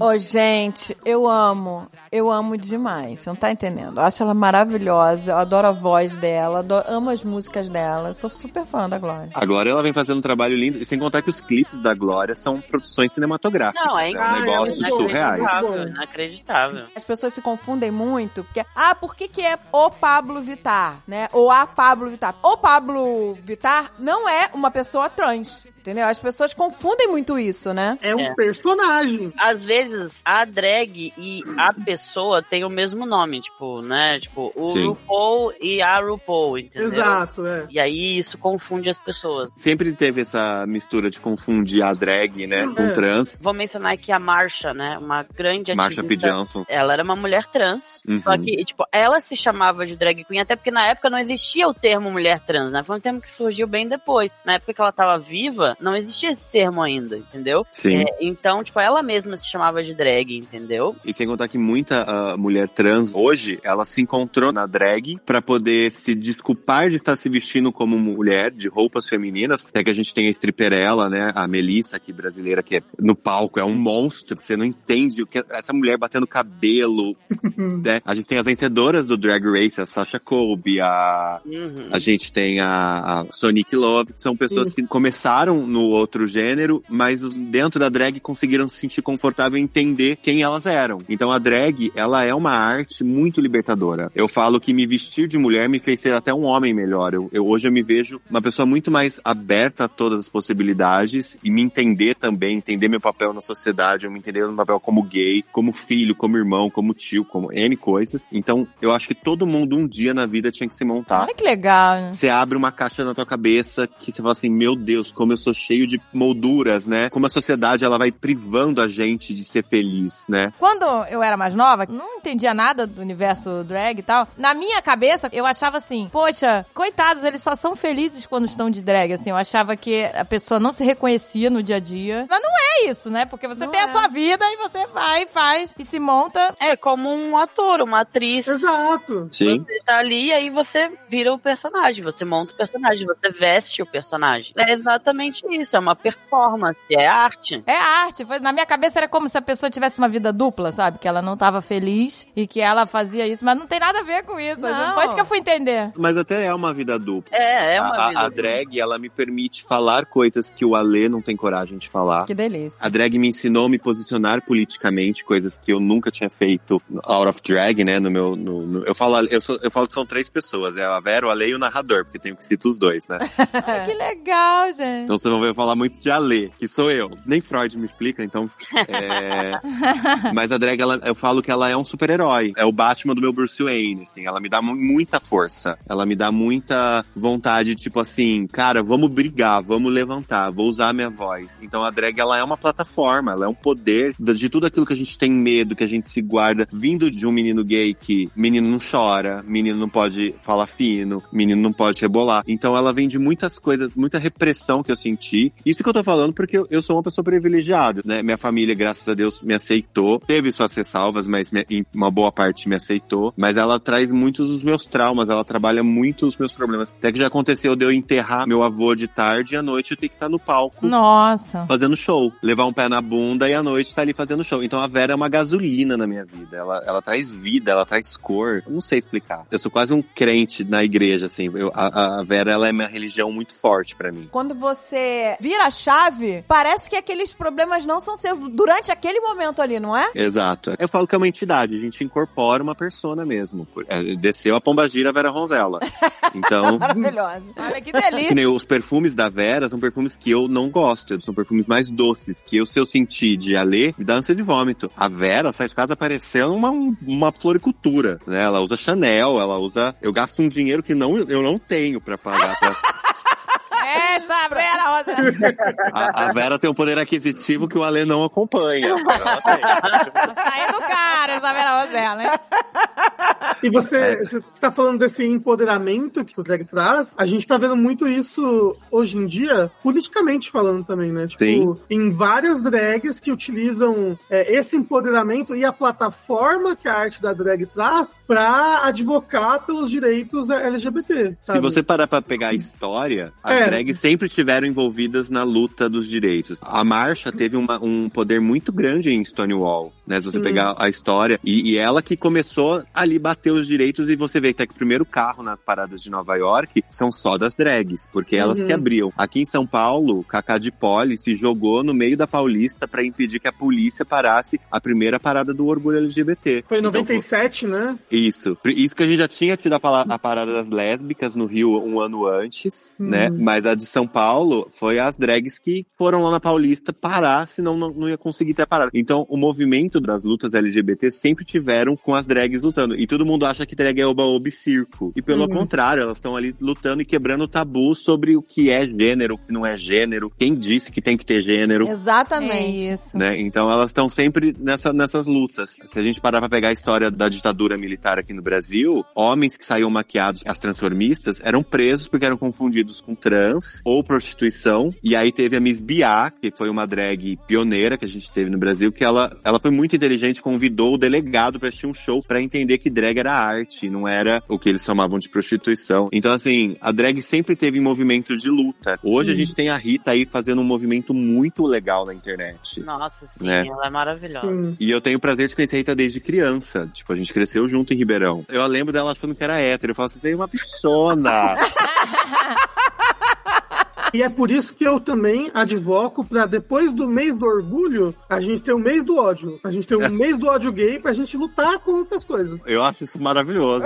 Ô, gente, eu amo. Eu amo demais. Você não tá entendendo? Eu acho ela maravilhosa. Eu adoro a voz dela. Adoro, amo as músicas dela. Sou super fã da Glória. A Glória ela vem fazendo um trabalho lindo, e sem contar que os clipes da Glória são produções cinematográficas. Não, é incrível. um negócio bom. surreais. Inacreditável, inacreditável. As pessoas se confundem muito, porque, ah, por que que é o Pablo Vittar, né? Ou a Pablo Vittar. O Pablo Vittar não é uma pessoa trans, entendeu? As pessoas confundem muito isso, né? É um É. personagem. Às vezes, a drag e a pessoa têm o mesmo nome, tipo, né? Tipo, o Sim. RuPaul e a RuPaul, entendeu? Exato, é. E aí isso confunde as pessoas. Sempre teve essa mistura de confundir a drag, né, com É. trans. Vou mencionar aqui a Marsha, né? Uma grande Marsha P. Johnson. Ela era uma mulher trans. Uhum. Só que, tipo, ela se chamava de drag queen, até porque na época não existia o termo mulher trans, né? Foi um termo que surgiu bem depois. Na época que ela tava viva, não existia esse termo ainda, entendeu? Sim. É, então, tipo, ela mesma se chamava de drag, entendeu? E sem contar que muita ah, mulher trans hoje, ela se encontrou na drag pra poder se desculpar de estar se vestindo como mulher, de roupas femininas. Até que a gente tem a stripperella, né? A Melissa aqui brasileira, que é, no palco é um monstro. Você não entende o que essa mulher batendo cabelo, né? A gente tem as vencedoras do Drag Race, a Sasha Colby, a Uhum. a gente tem a, a Sonic Love, que são pessoas que começaram no outro gênero, mas dentro da drag conseguiram se sentir confortável e entender quem elas eram. Então a drag, ela é uma arte muito libertadora. Eu falo que me vestir de mulher me fez ser até um homem melhor. Eu, eu- hoje eu me vejo uma pessoa muito mais aberta a todas as possibilidades e me entender também, entender meu papel na sociedade, eu me entender no papel como gay, como filho, como irmão, como tio, como N coisas. Então eu acho que todo mundo um dia na vida tinha que se montar Olha que legal, né? você abre uma caixa na tua cabeça que você fala assim, meu Deus, como eu sou cheio de molduras, né? Como a sociedade ela vai privando a gente de ser feliz, né? Quando eu era mais nova, não entendia nada do universo drag e tal. Na minha cabeça, eu achava assim, poxa, coitados, eles só são felizes quando estão de drag, assim. Eu achava que a pessoa não se reconhecia no dia a dia. Mas não é isso, né? Porque você Não tem é. a sua vida e você vai, faz e se monta. É como um ator, uma atriz. Exato. Sim. Você tá ali e aí você vira o personagem, você monta o personagem, você veste o personagem. É exatamente isso, é uma performance, é arte. É arte. Na minha cabeça era como se a pessoa tivesse uma vida dupla, sabe? Que ela não tava feliz e que ela fazia isso, mas não tem nada a ver com isso. Não. Depois que eu fui entender. Mas até é uma vida dupla. É, é uma a, vida. a drag, ela me permite falar coisas que o Alê não tem coragem de falar. Que delícia. A drag me ensinou a me posicionar politicamente, coisas que eu nunca tinha feito out of drag, né? No meu, no- no- eu falo, eu, sou- eu falo que são três pessoas, é a Vera, o Ale e o narrador, porque tenho que citar os dois, né? Ai, que legal, gente. Então vocês vão ver falar muito de Ale, que sou eu. Nem Freud me explica, então. é, Mas a drag, ela- eu falo que ela é um super-herói. É o Batman do meu Bruce Wayne, assim. Ela me dá mu- muita força. Ela me dá muita vontade, tipo assim, cara, vamos brigar, vamos levantar, vou usar a minha voz. Então a drag, ela é uma plataforma, ela é um poder de de tudo aquilo que a gente tem medo, que a gente se guarda, vindo de um menino gay que menino não chora, menino não pode falar fino, menino não pode rebolar. Então ela vem de muitas coisas, muita repressão que eu senti. Isso que eu tô falando porque eu, eu sou uma pessoa privilegiada, né? Minha família, graças a Deus, me aceitou. Teve suas ressalvas, mas me- em uma boa parte me aceitou. Mas ela traz muitos dos meus traumas, ela trabalha muito os meus problemas. Até que já aconteceu de eu enterrar meu avô de tarde e à noite eu ter que estar no palco Nossa. fazendo show. Levar um pé na bunda e à noite tá ali fazendo show. Então a Vera é uma gasolina na minha vida. Ela, ela traz vida, ela traz cor. Eu não sei explicar. Eu sou quase um crente na igreja, assim. Eu- a, a Vera, ela é minha religião muito forte pra mim. Quando você vira a chave, parece que aqueles problemas não são seus durante aquele momento ali, não é? Exato. Eu falo que é uma entidade. A gente incorpora uma persona mesmo. É, Desceu a pombagira Vera Ronzella. Então... Maravilhosa. Olha que Que delícia. nem os perfumes da Vera são perfumes que eu não gosto. São perfumes mais doces. Que eu, se eu sentir de alê, me dá ânsia de vômito. A Vera sai de casa parecendo uma, uma floricultura. Né? Ela usa Chanel, ela usa. Eu gasto um dinheiro que não, eu não tenho pra pagar. Pra... Esta Vera Rosa. A, a Vera tem um poder aquisitivo que o alê não acompanha. Ela tem. Tá saindo cara essa Vera Rosella, né? E você, você tá falando desse empoderamento que o drag traz. A gente tá vendo muito isso hoje em dia, politicamente falando também, né? Tipo, Sim. em várias drags que utilizam é, esse empoderamento e a plataforma que a arte da drag traz pra advocar pelos direitos LGBT. Se sabe? você parar pra pegar a história, as É. drags sempre tiveram envolvidas na luta dos direitos. A Marcha teve uma- um poder muito grande em Stonewall, né? Se você Sim. pegar a história. E, e ela que começou ali bater os direitos e você vê até que o primeiro carro nas paradas de Nova York são só das drags, porque elas Uhum. que abriam. Aqui em São Paulo, Cacá de Poli se jogou no meio da Paulista pra impedir que a polícia parasse a primeira parada do orgulho LGBT. Foi em Então, 97, né? isso. Isso que a gente já tinha tido a, a parada das lésbicas no Rio um ano antes, Uhum. né? Mas a de São Paulo foi as drags que foram lá na Paulista parar, senão não, não ia conseguir ter a parada. Então, o movimento das lutas LGBT sempre tiveram com as drags lutando. E todo mundo acha que drag é oba-oba e circo. E pelo Uhum. contrário, elas estão ali lutando e quebrando tabu sobre o que é gênero, o que não é gênero, quem disse que tem que ter gênero. Exatamente. É isso. Né? Então elas estão sempre nessa, nessas lutas. Se a gente parar pra pegar a história da ditadura militar aqui no Brasil, homens que saíam maquiados, as transformistas, eram presos porque eram confundidos com trans ou prostituição. E aí teve a Miss Biá, que foi uma drag pioneira que a gente teve no Brasil, que ela, ela foi muito inteligente, convidou o delegado pra assistir um show pra entender que drag era arte, não era o que eles chamavam de prostituição. Então assim, a drag sempre teve em movimento de luta. Hoje a gente tem a Rita aí fazendo um movimento muito legal na internet. Nossa, sim, Né? ela é maravilhosa. Sim. E eu tenho o prazer de conhecer a Rita desde criança. Tipo, a gente cresceu junto em Ribeirão. Eu lembro dela achando que era hétero. Eu falo assim, você é uma bichona. E é por isso que eu também advoco pra depois do mês do orgulho, a gente ter o mês do ódio. A gente ter um mês do ódio gay pra gente lutar contra as coisas. eu acho isso maravilhoso.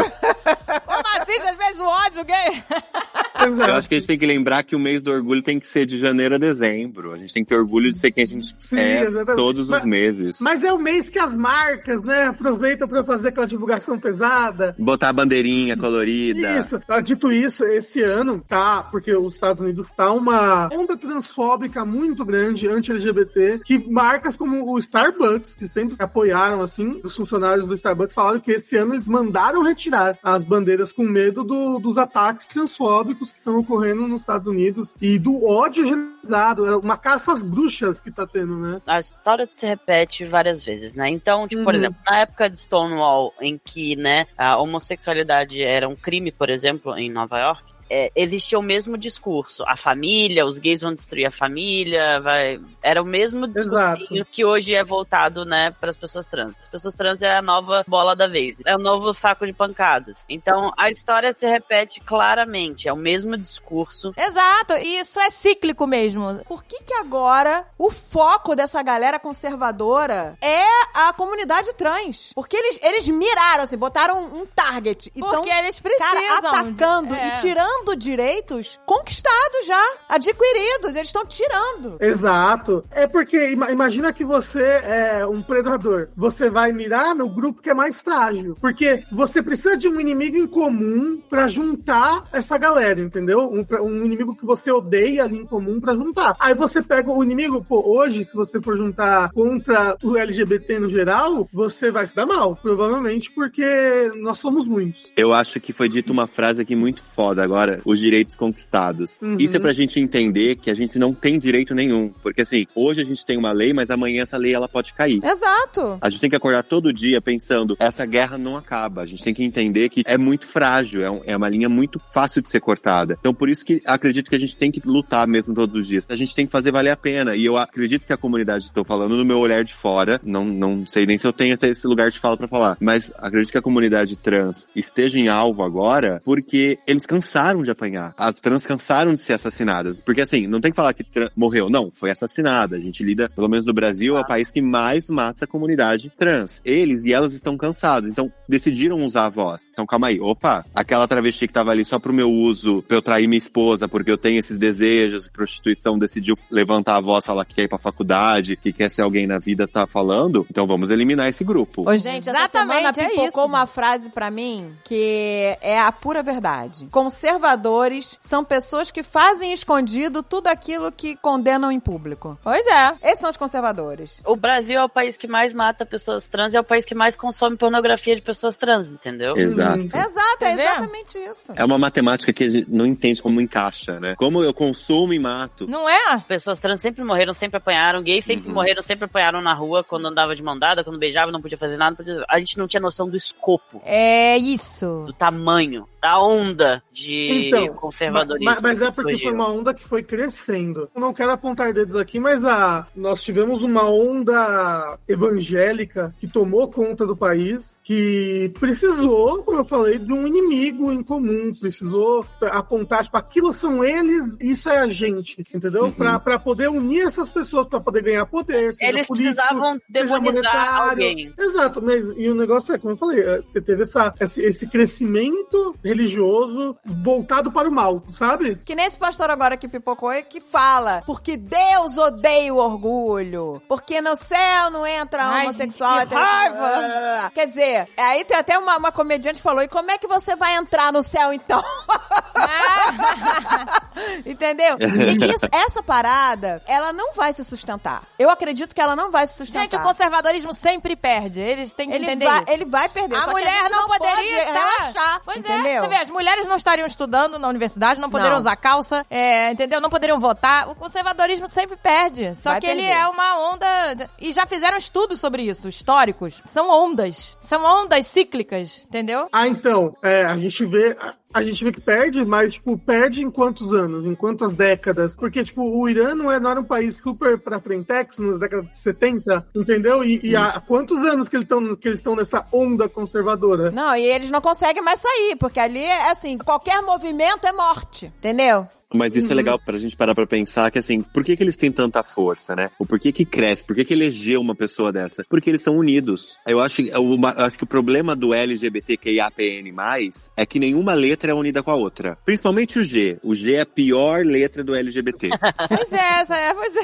Como assim, às vezes o ódio gay? Eu Exato. acho que a gente tem que lembrar que o mês do orgulho tem que ser de janeiro a dezembro. A gente tem que ter orgulho de ser quem a gente Sim, é exatamente. todos Mas- os meses. Mas é o mês que as marcas, né, aproveitam pra fazer aquela divulgação pesada. Botar a bandeirinha colorida. Isso. Ah, Dito isso, esse ano tá, porque os Estados Unidos tá uma onda transfóbica muito grande, anti-LGBT, que marcas como o Starbucks, que sempre apoiaram, assim, os funcionários do Starbucks falaram que esse ano eles mandaram retirar as bandeiras com medo do- dos ataques transfóbicos que estão ocorrendo nos Estados Unidos e do ódio generalizado. É uma caça às bruxas que tá tendo, né? a história se repete várias vezes, né? Então, tipo, por Uhum. exemplo, na época de Stonewall, em que, né, a homossexualidade era um crime, por exemplo, em Nova York, é, existia o mesmo discurso. A família, os gays vão destruir a família, vai... Era o mesmo discursinho Exato. que hoje é voltado, né, para as pessoas trans. As pessoas trans é a nova bola da vez. É o novo saco de pancadas. Então, a história se repete claramente. É o mesmo discurso. Exato, e isso é cíclico mesmo. Por que que agora o foco dessa galera conservadora é a comunidade trans? Porque eles, eles miraram, assim, botaram um target. Então, Porque eles precisam. cara, atacando de- é. e tirando tirando direitos conquistados já, adquiridos. Eles estão tirando. Exato. É porque ima- imagina que você é um predador. Você vai mirar no grupo que é mais frágil. Porque você precisa de um inimigo em comum pra juntar essa galera, entendeu? Um, um inimigo que você odeia ali em comum pra juntar. Aí você pega o inimigo, pô, hoje, se você for juntar contra o LGBT no geral, você vai se dar mal. Provavelmente porque nós somos muitos. Eu acho que foi dita uma frase aqui muito foda agora, os direitos conquistados. Uhum. Isso é pra gente entender que a gente não tem direito nenhum. Porque assim, hoje a gente tem uma lei, mas amanhã essa lei ela pode cair. Exato. A gente tem que acordar todo dia pensando, essa guerra não acaba. A gente tem que entender que é muito frágil, é, um- é uma linha muito fácil de ser cortada. Então por isso que acredito que a gente tem que lutar mesmo todos os dias. A gente tem que fazer valer a pena. E eu acredito que a comunidade, estou falando no meu olhar de fora, não, não sei nem se eu tenho até esse lugar de fala pra falar, mas acredito que a comunidade trans esteja em alvo agora porque eles cansaram de apanhar. As trans cansaram de ser assassinadas. Porque assim, não tem que falar que morreu, não, foi assassinada. A gente lida, pelo menos no Brasil, é o país que mais mata a comunidade trans. Eles e elas estão cansados, então decidiram usar a voz. Então calma aí, opa, aquela travesti que tava ali só pro meu uso, pra eu trair minha esposa, porque eu tenho esses desejos, prostituição decidiu levantar a voz, falar que quer ir pra faculdade, que quer ser alguém na vida, tá falando, então vamos eliminar esse grupo. Ô, gente, essa semana Exatamente, é pipocou isso, uma frase pra mim que é a pura verdade. Conservadores são pessoas que fazem escondido tudo aquilo que condenam em público. Pois é. Esses são os conservadores. O Brasil é o país que mais mata pessoas trans e é o país que mais consome pornografia de pessoas trans, entendeu? Exato. Uhum. Exato, é vê? exatamente isso. É uma matemática que a gente não entende como encaixa, né? Como eu consumo e mato. Não é? Pessoas trans sempre morreram, sempre apanharam, gays sempre Uhum. morreram, sempre apanharam na rua, quando andava de mão dada, quando beijava, não podia fazer nada. podia- A gente não tinha noção do escopo, É isso. do tamanho, da onda de Então, conservadorismo. Mas, mas é porque surgiu. foi uma onda que foi crescendo. Eu não quero apontar dedos aqui, mas a, nós tivemos uma onda evangélica que tomou conta do país, que precisou, como eu falei, de um inimigo em comum. Precisou apontar, tipo, aquilo são eles, isso é a gente, entendeu? Uhum. Pra, pra poder unir essas pessoas, pra poder ganhar poder. Eles político, precisavam demonizar alguém. Exato, mas e o negócio é, como eu falei, é, teve essa, esse, esse crescimento religioso voltado para o mal, sabe? Que nem esse pastor agora que pipocou e que fala, porque Deus odeia o orgulho, porque no céu não entra Ai, homossexual. gente, que raiva! Quer dizer, aí tem até uma, uma comediante que falou, e como é que você vai entrar no céu então? Entendeu? E isso- essa parada, ela não vai se sustentar. Eu acredito que ela não vai se sustentar. Gente, o conservadorismo sempre perde. Eles têm que ele entender vai, isso. ele vai perder. A só que mulher gente não, pode poderia estar. relaxar, pois entendeu? é, você vê, as mulheres não estariam estudando na universidade, não poderiam Não. usar calça, é, entendeu? Não poderiam votar. O conservadorismo sempre perde. Só Vai que ele perder. é uma onda. E já fizeram estudos sobre isso, históricos. São ondas. São ondas cíclicas, entendeu? Ah, então, é, a gente vê. A- gente vê que perde, mas, tipo, perde em quantos anos? Em quantas décadas? Porque, tipo, o Irã não, é, não era um país super pra frentex nas décadas de 70, entendeu? E, e há quantos anos que, ele tão, que eles estão nessa onda conservadora? Não, e eles não conseguem mais sair, porque ali é assim, qualquer movimento é morte, entendeu? Mas isso é legal pra gente parar pra pensar que assim, por que que eles têm tanta força, né? O porquê que cresce? Por que que elegeu uma pessoa dessa? Porque eles são unidos. Eu acho, eu, acho que o problema do LGBTQIAPN+, é que nenhuma letra é unida com a outra. Principalmente o G. O G é a pior letra do LGBT. Pois é, essa é, pois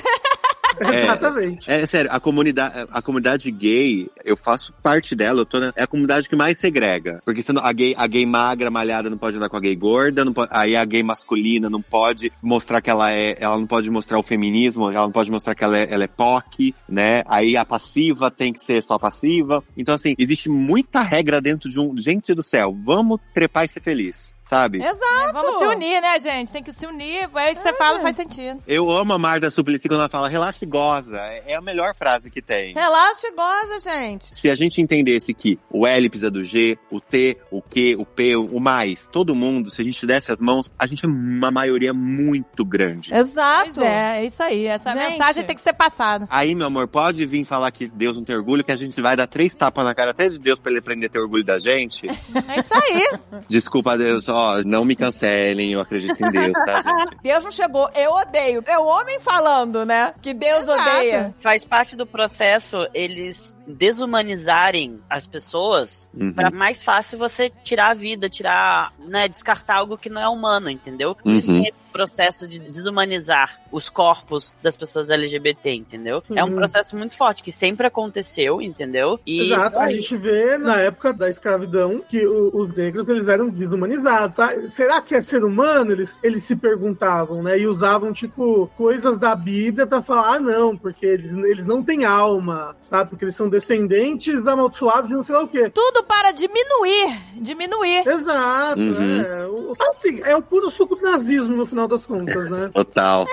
é. Exatamente. É sério, a comunidade, a comunidade gay, eu faço parte dela, eu tô na, é a comunidade que mais segrega. Porque senão a gay, a gay magra, malhada, não pode andar com a gay gorda, não pode, aí a gay masculina não pode mostrar que ela é, ela não pode mostrar o feminismo, ela não pode mostrar que ela é, ela é POC, né? Aí a passiva tem que ser só passiva. Então assim, existe muita regra dentro de um, gente do céu, vamos trepar e ser feliz. Sabe? Exato. Vamos se unir, né, gente? Tem que se unir. Aí que você fala, faz sentido. Eu amo a Marta Suplicy quando ela fala relaxa e goza. É a melhor frase que tem. Relaxa e goza, gente. Se a gente entendesse que o L precisa do G, o T, o Q, o P, o mais, todo mundo, se a gente desse as mãos, a gente é uma maioria muito grande. Exato. Pois é, é isso aí. Essa Gente. mensagem tem que ser passada. Aí, meu amor, pode vir falar que Deus não tem orgulho, que a gente vai dar três tapas na cara até de Deus pra ele aprender a ter orgulho da gente. É isso aí. Desculpa, Deus, ó, não me cancelem, eu acredito em Deus, tá, gente? Deus não chegou, eu odeio. É o homem falando, né? Que Deus Exato. odeia. Faz parte do processo eles desumanizarem as pessoas Uhum. pra mais fácil você tirar a vida, tirar, né, descartar algo que não é humano, entendeu? Por isso Uhum. tem esse processo de desumanizar os corpos das pessoas LGBT, entendeu? É um Uhum. processo muito forte que sempre aconteceu, entendeu? E Exato, a gente vê na época da escravidão que o- os negros eles eram desumanizados. sabe? Será que é ser humano? Eles, eles se perguntavam, né? E usavam, tipo, coisas da Bíblia pra falar, ah, não, porque eles, eles não têm alma, sabe? Porque eles são descendentes amaldiçoados de não sei lá o quê. Tudo para diminuir, diminuir. Exato, Uhum. é. O- Assim, é o puro suco do nazismo no final das contas, né? Total. O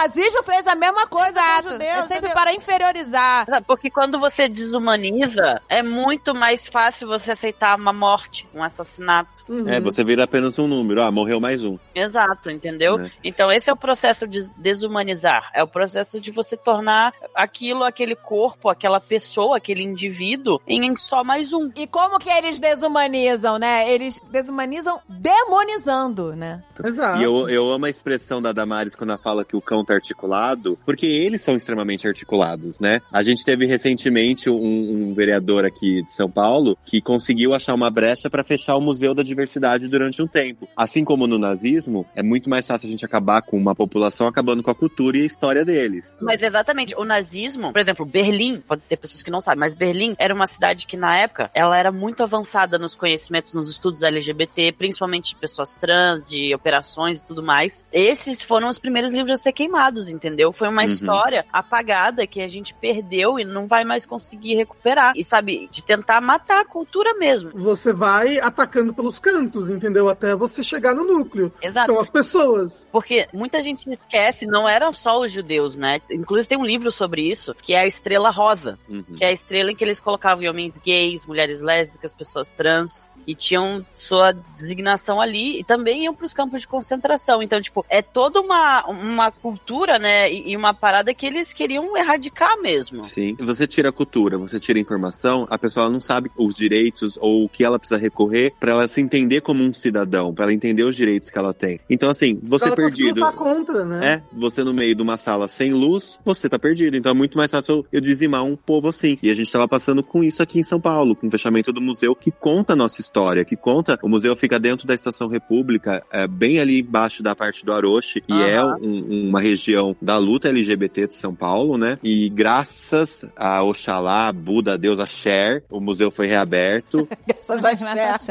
nazismo fez a mesma coisa com Exato. os judeus. é sempre entendeu? para inferiorizar. Porque quando você desumaniza, é muito mais fácil você aceitar uma morte, um assassinato. Uhum. É, você vira apenas um número. Ah, morreu mais um. Exato, entendeu? Né? Então esse é o processo de desumanizar. É o processo de você tornar aquilo, aquele corpo, aquela pessoa, aquele indivíduo em só mais um. E como que eles desumanizam, né? Eles desumanizam demonizando, né? Exato. E eu, eu amo a expressão da Damares quando ela fala que o cão tá articulado, porque eles são extremamente articulados, né? A gente teve recentemente um, um vereador aqui de São Paulo que conseguiu achar uma brecha para fechar o Museu da Diversidade durante um tempo. Assim como no nazismo, é muito mais fácil a gente acabar com uma população acabando com a cultura e a história deles. Mas exatamente, o nazismo, por exemplo, Berlim, pode ter pessoas que não sabem, mas Berlim era uma cidade que na época ela era muito avançada nos conhecimentos, nos estudos LGBT, principalmente de pessoas trans, de operações e tudo mais. Esses foram os primeiros livros a ser queimados, entendeu? Foi uma Uhum. história apagada que a gente perdeu e não vai mais conseguir recuperar. E sabe, de tentar matar a cultura mesmo. Você vai atacando pelos cantos, entendeu? Até você chegar no núcleo. Exato. São as pessoas. Porque muita gente esquece, não eram só os judeus, né? Inclusive tem um livro sobre isso, que é a Estrela Rosa. Uhum. que é a estrela em que eles colocavam homens gays, mulheres lésbicas, pessoas trans, e tinham sua designação ali, e também iam pros campos de concentração. Então, tipo, é toda uma, uma cultura, né, e, uma parada que eles queriam erradicar mesmo. Sim. Você tira a cultura, você tira a informação, a pessoa não sabe os direitos ou o que ela precisa recorrer pra ela se entender como um cidadão, pra ela entender os direitos que ela tem. Então, assim, você Ela conseguiu perdido. lutar contra, né? É, você no meio de uma sala sem luz, você tá perdido. Então é muito mais fácil eu dizimar um povo assim. E a gente tava passando com isso aqui em São Paulo, com o fechamento do museu que conta a nossa história, que conta. O museu fica dentro da Estação República, é, bem ali embaixo da parte do Aroche, e é Aham. um- uma região da luta LGBT de São Paulo, né? E graças a Oxalá, Buda, Deus, Cher, o museu foi reaberto. Graças a Deus.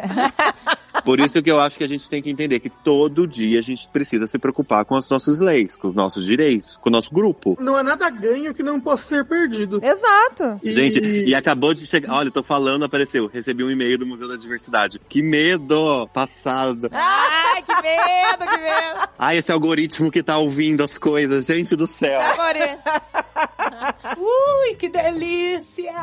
Por isso que eu acho que a gente tem que entender que todo dia a gente precisa se preocupar com as nossas leis, com os nossos direitos, com o nosso grupo. Não há nada ganho que não possa ser perdido. Exato. E- Gente, e acabou de chegar. Olha, eu tô falando, apareceu. Recebi um e-mail do Museu da Diversidade. Que medo! Passado. Ai, que medo, que medo. Ai, esse algoritmo que tá ouvindo as coisas. Gente do céu. Agora, Ui, que delícia!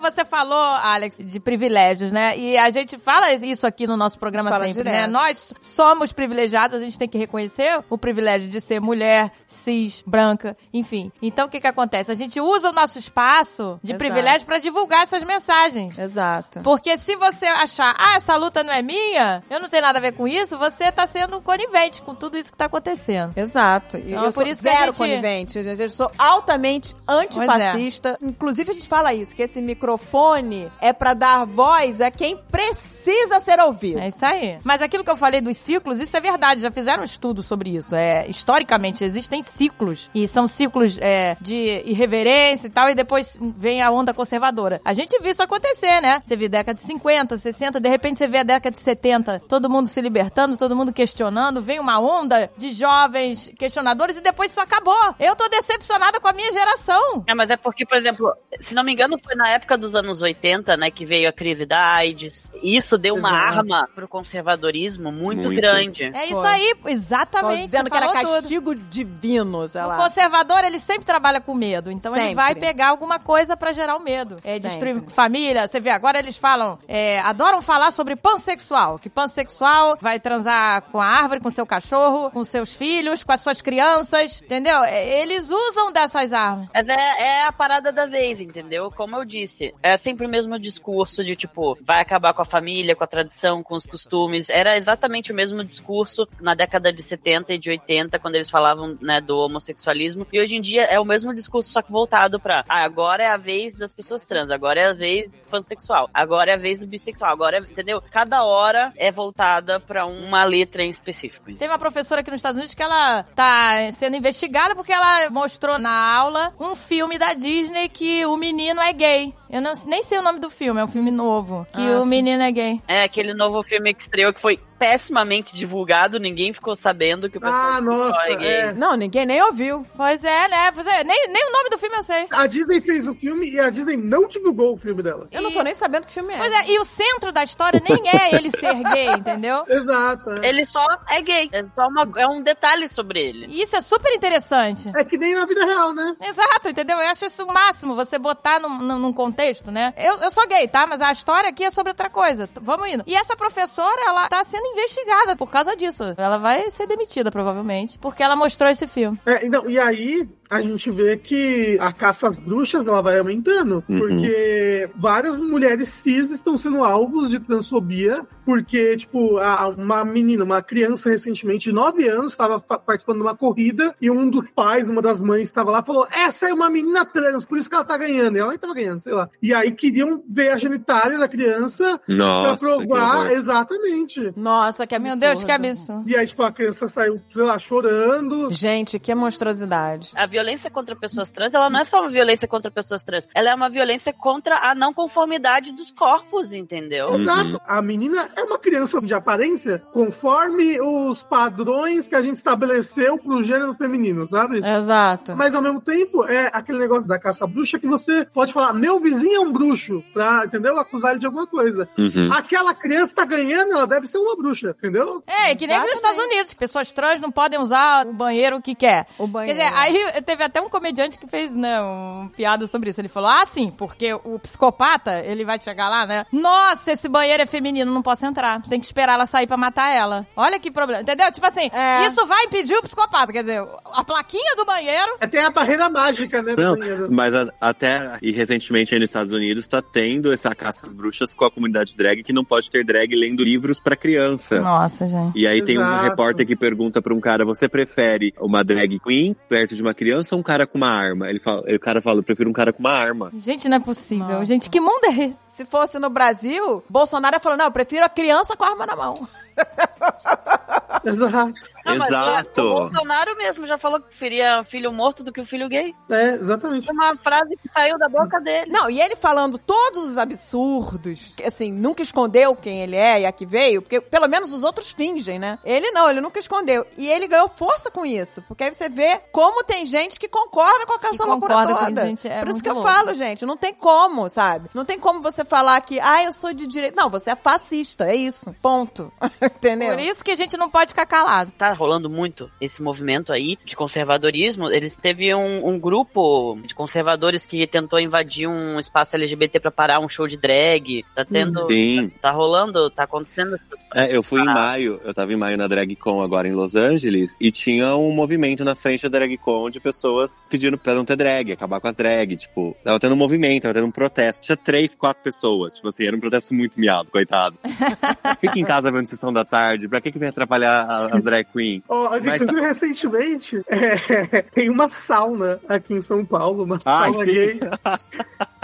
Você falou, Alex, de privilégios, né? E a gente fala isso aqui no nosso programa sempre, direto. né? Nós somos privilegiados, a gente tem que reconhecer o privilégio de ser mulher, cis, branca, enfim. Então o que que acontece? A gente usa o nosso espaço de Exato. privilégio pra divulgar essas mensagens. Exato. Porque se você achar, ah, essa luta não é minha, eu não tenho nada a ver com isso, você tá sendo conivente com tudo isso que tá acontecendo. Exato. E Então, eu é sou por isso que zero gente- conivente. Eu sou altamente antifascista. Inclusive, a gente fala isso, que esse microfone é pra dar voz a quem precisa ser ouvido. É isso aí. Mas aquilo que eu falei dos ciclos, isso é verdade. Já fizeram um estudo sobre isso. É, historicamente, existem ciclos. E são ciclos é, de irreverência e tal, e depois vem a onda conservadora. A gente viu isso acontecer, né? Você vê década de 50, 60, de repente você vê a década de 70, todo mundo se libertando, todo mundo questionando, vem uma onda de jovens questionadores e depois isso acabou. Eu tô decepcionada com a minha geração. É, mas é porque, por exemplo, se não me engano, foi na época dos anos 80, né, que veio a crise da AIDS. Isso deu uma Exato. arma pro conservadorismo muito, Muito. grande. É isso Foi. aí, exatamente. dizendo você que era falou tudo. castigo divino, sei O lá. conservador, ele sempre trabalha com medo. Então ele Sempre. vai pegar alguma coisa pra gerar o medo. É Sempre. destruir família. Você vê, agora eles falam, é, adoram falar sobre pansexual. Que pansexual vai transar com a árvore, com seu cachorro, com seus filhos, com as suas crianças. Entendeu? É, Eles usam armas. Mas é, é a parada da vez, entendeu? Como eu disse, é sempre o mesmo discurso de tipo, vai acabar acabar com a família, com a tradição, com os costumes. Era exatamente o mesmo discurso na década de 70 e de 80, quando eles falavam, né, do homossexualismo. E hoje em dia é o mesmo discurso, só que voltado pra, ah, agora é a vez das pessoas trans, agora é a vez do pansexual, agora é a vez do bissexual, agora é, entendeu? Cada hora é voltada pra uma letra em específico. Tem uma professora aqui nos Estados Unidos que ela tá sendo investigada porque ela mostrou na aula um filme da Disney que o menino é gay. Eu não, nem sei o nome do filme, é um filme novo. Que Ah, o menino é gay. É aquele novo filme que estreou que foi pessimamente divulgado, ninguém ficou sabendo que o pessoal Ah, nossa, é gay. é. Não, ninguém nem ouviu. Pois é, né? Pois é, nem, nem o nome do filme eu sei. A Disney fez o filme e a Disney não divulgou o filme dela. Eu não tô nem sabendo que filme é. Pois é, e o centro da história nem é ele ser gay, entendeu? Exato. É. Ele só é gay. É, só uma- é um detalhe sobre ele. E isso é super interessante. É que nem na vida real, né? Exato, entendeu? Eu acho isso o máximo, você botar num, num- num contexto, né? Eu, eu sou gay, tá? Mas a história aqui é sobre outra coisa. T- Vamos indo. E essa professora, ela tá sendo investigada por causa disso. Ela vai ser demitida, provavelmente, porque ela mostrou esse filme. É, então, e aí a gente vê que a caça às bruxas ela vai aumentando, Uhum. porque várias mulheres cis estão sendo alvos de transfobia, porque, tipo, a- uma menina, uma criança recentemente de 9 anos estava participando de uma corrida e um dos pais, uma das mães estava lá e falou: Essa é uma menina trans, por isso que ela tá ganhando. E ela nem tava ganhando, sei lá. E aí queriam ver a genitália da criança Nossa, pra provar exatamente. Nossa, que Meu absurdo. Deus, que absurdo. E aí, tipo, a criança saiu, sei lá, chorando. Gente, que monstruosidade. A violência contra pessoas trans, ela não é só uma violência contra pessoas trans, ela é uma violência contra a não conformidade dos corpos, entendeu? Exato. A menina é uma criança de aparência conforme os padrões que a gente estabeleceu pro gênero feminino, sabe? Exato. Mas ao mesmo tempo, é aquele negócio da caça-bruxa que você pode falar, meu vizinho é um bruxo, pra, entendeu? Acusar ele de alguma coisa. Uhum. Aquela criança tá ganhando, ela deve ser uma bruxa, entendeu? É, que nem nos. Estados Unidos. Pessoas trans não podem usar o banheiro que quer. O Quer banheiro. dizer, aí teve até um comediante que fez, né, um piada sobre isso. Ele falou, ah, sim, porque o psicopata, ele vai chegar lá, né? Nossa, esse banheiro é feminino, não posso entrar. Tem que esperar ela sair pra matar ela. Olha que problema, entendeu? Tipo assim, É. isso vai impedir o psicopata. Quer dizer, a plaquinha do banheiro... É, tem a barreira mágica, né? Não, mas a- até e recentemente aí nos Estados Unidos tá tendo essa caça às bruxas com a comunidade drag que não pode ter drag lendo livros pra criança. Nossa, gente. E aí tem um Exato. repórter que pergunta pra um cara, você prefere uma drag queen perto de uma criança ou um cara com uma arma? Ele fala, o cara fala, eu prefiro um cara com uma arma. Gente, não é possível. Nossa. Gente, que mundo é esse? Se fosse no Brasil, Bolsonaro ia falar, não, eu prefiro a criança com a arma na mão. Exato. Mas Exato. O Bolsonaro mesmo já falou que preferia filho morto do que o filho gay. É, exatamente. Foi uma frase que saiu da boca dele. Não, e ele falando todos os absurdos, que, assim, nunca escondeu quem ele é e a que veio, porque pelo menos os outros fingem, né? Ele não, ele nunca escondeu. E ele ganhou força com isso, porque aí você vê como tem gente que concorda com essa loucura concorda com toda. gente, é Por isso que eu louco. falo, gente, não tem como, sabe? Não tem como você falar que, ah, eu sou de direita. Não, você é fascista, é isso. Ponto. Entendeu? Por isso que a gente não pode ficar calado. Tá rolando muito esse movimento aí de conservadorismo. Eles teve um, um grupo de conservadores que tentou invadir um espaço LGBT pra parar um show de drag. Tá tendo. Sim. Tá rolando, tá acontecendo essas É, eu fui em maio, eu tava em maio na Drag Con agora em Los Angeles, e tinha um movimento na frente da Drag Con de pessoas pedindo pra não ter drag, acabar com as drag, tipo, tava tendo um movimento, tava tendo um protesto, tinha três, quatro pessoas, tipo assim, era um protesto muito miado, coitado. Fica em casa vendo sessão da tarde, pra que que vem atrapalhar as drag queen? Ó, Mas- inclusive, recentemente, é, tem uma sauna aqui em São Paulo, uma Ai, sauna sim. gay.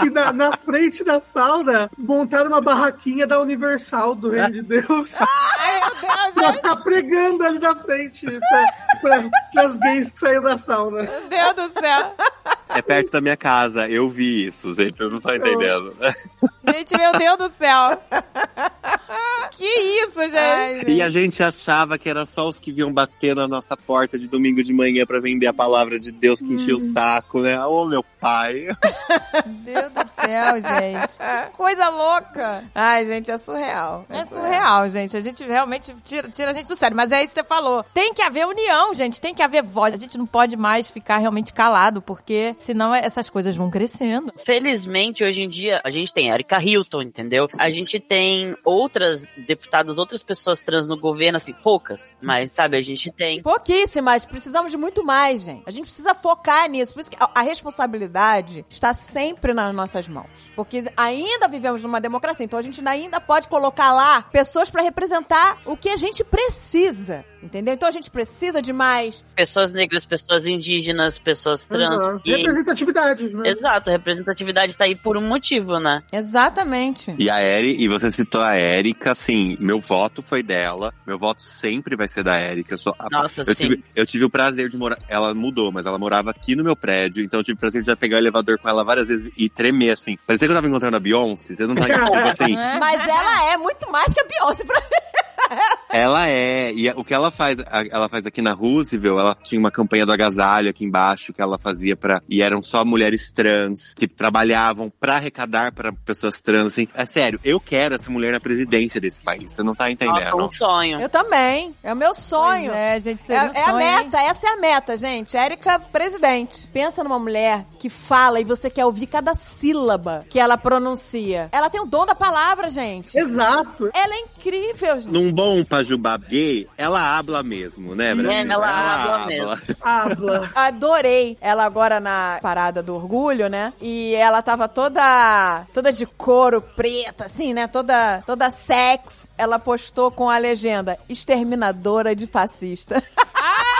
E na, na frente da sauna, montaram uma barraquinha da Universal do Reino de Deus. Ai, meu Deus, pra ficar pregando ali na frente pra, pra, as gays que saíram da sauna. meu Deus do céu. É perto da minha casa, eu vi isso, gente, eu não tô entendendo. Gente, meu Deus do céu. Que isso, gente? Ai, E a gente achava que era só os que vinham bater na nossa porta de domingo de manhã pra vender a palavra de Deus que enchia o saco, né? Ô, meu pai. Deus do céu, gente. Coisa louca. Ai, gente, é surreal. É surreal, gente. A gente realmente tira, tira a gente do sério. Mas é isso que você falou. Tem que haver união, gente. Tem que haver voz. A gente não pode mais ficar realmente calado, porque senão essas coisas vão crescendo. Felizmente, hoje em dia, a gente tem Erika Hilton, entendeu? A gente tem outras deputadas, outras pessoas trans no governo, assim, poucas. Mas, sabe, a gente tem. Pouquíssimas, precisamos de muito mais, gente. A gente precisa focar nisso. Por isso que a, responsabilidade está sempre nas nossas mãos. Porque ainda vivemos numa democracia, então a gente ainda pode colocar lá pessoas para representar o que a gente precisa. Entendeu? Então a gente precisa de mais. Pessoas negras, pessoas indígenas, pessoas trans. Uhum. gays. Representatividade, né? Exato, a representatividade tá aí por um motivo, né? Exatamente. E a Eri, e você citou a Érica, assim, meu voto foi dela. Meu voto sempre vai ser da Érica. Eu, sou a- Nossa, eu sim. tive, eu tive o prazer de morar. Ela mudou, mas ela morava aqui no meu prédio, então eu tive o prazer de já pegar o elevador com ela várias vezes e tremer, assim. Parecia que eu tava encontrando a Beyoncé. Você não tá tipo assim. Mas ela é muito mais que a Beyoncé pra Ela é, e o que ela faz, a- ela faz aqui na Roosevelt, ela tinha uma campanha do agasalho aqui embaixo que ela fazia pra, e eram só mulheres trans que trabalhavam pra arrecadar pra pessoas trans, assim. É sério, eu quero essa mulher na presidência desse país, você não tá Nossa, entendendo. um sonho. Eu também. É o meu sonho. Pois é, gente, É, seria um é a sonho, hein? meta, essa é a meta, gente. Érica, presidente. Pensa numa mulher que fala e você quer ouvir cada sílaba que ela pronuncia. Ela tem o dom da palavra, gente. Exato. Ela é incrível, gente. Num bom pajubá gay, ela habla mesmo, né, Brasil? É, ela habla mesmo. Habla. Adorei ela agora na parada do orgulho, né? E ela tava toda toda de couro preta, assim, né? Toda toda sex. Ela postou com a legenda exterminadora de fascista.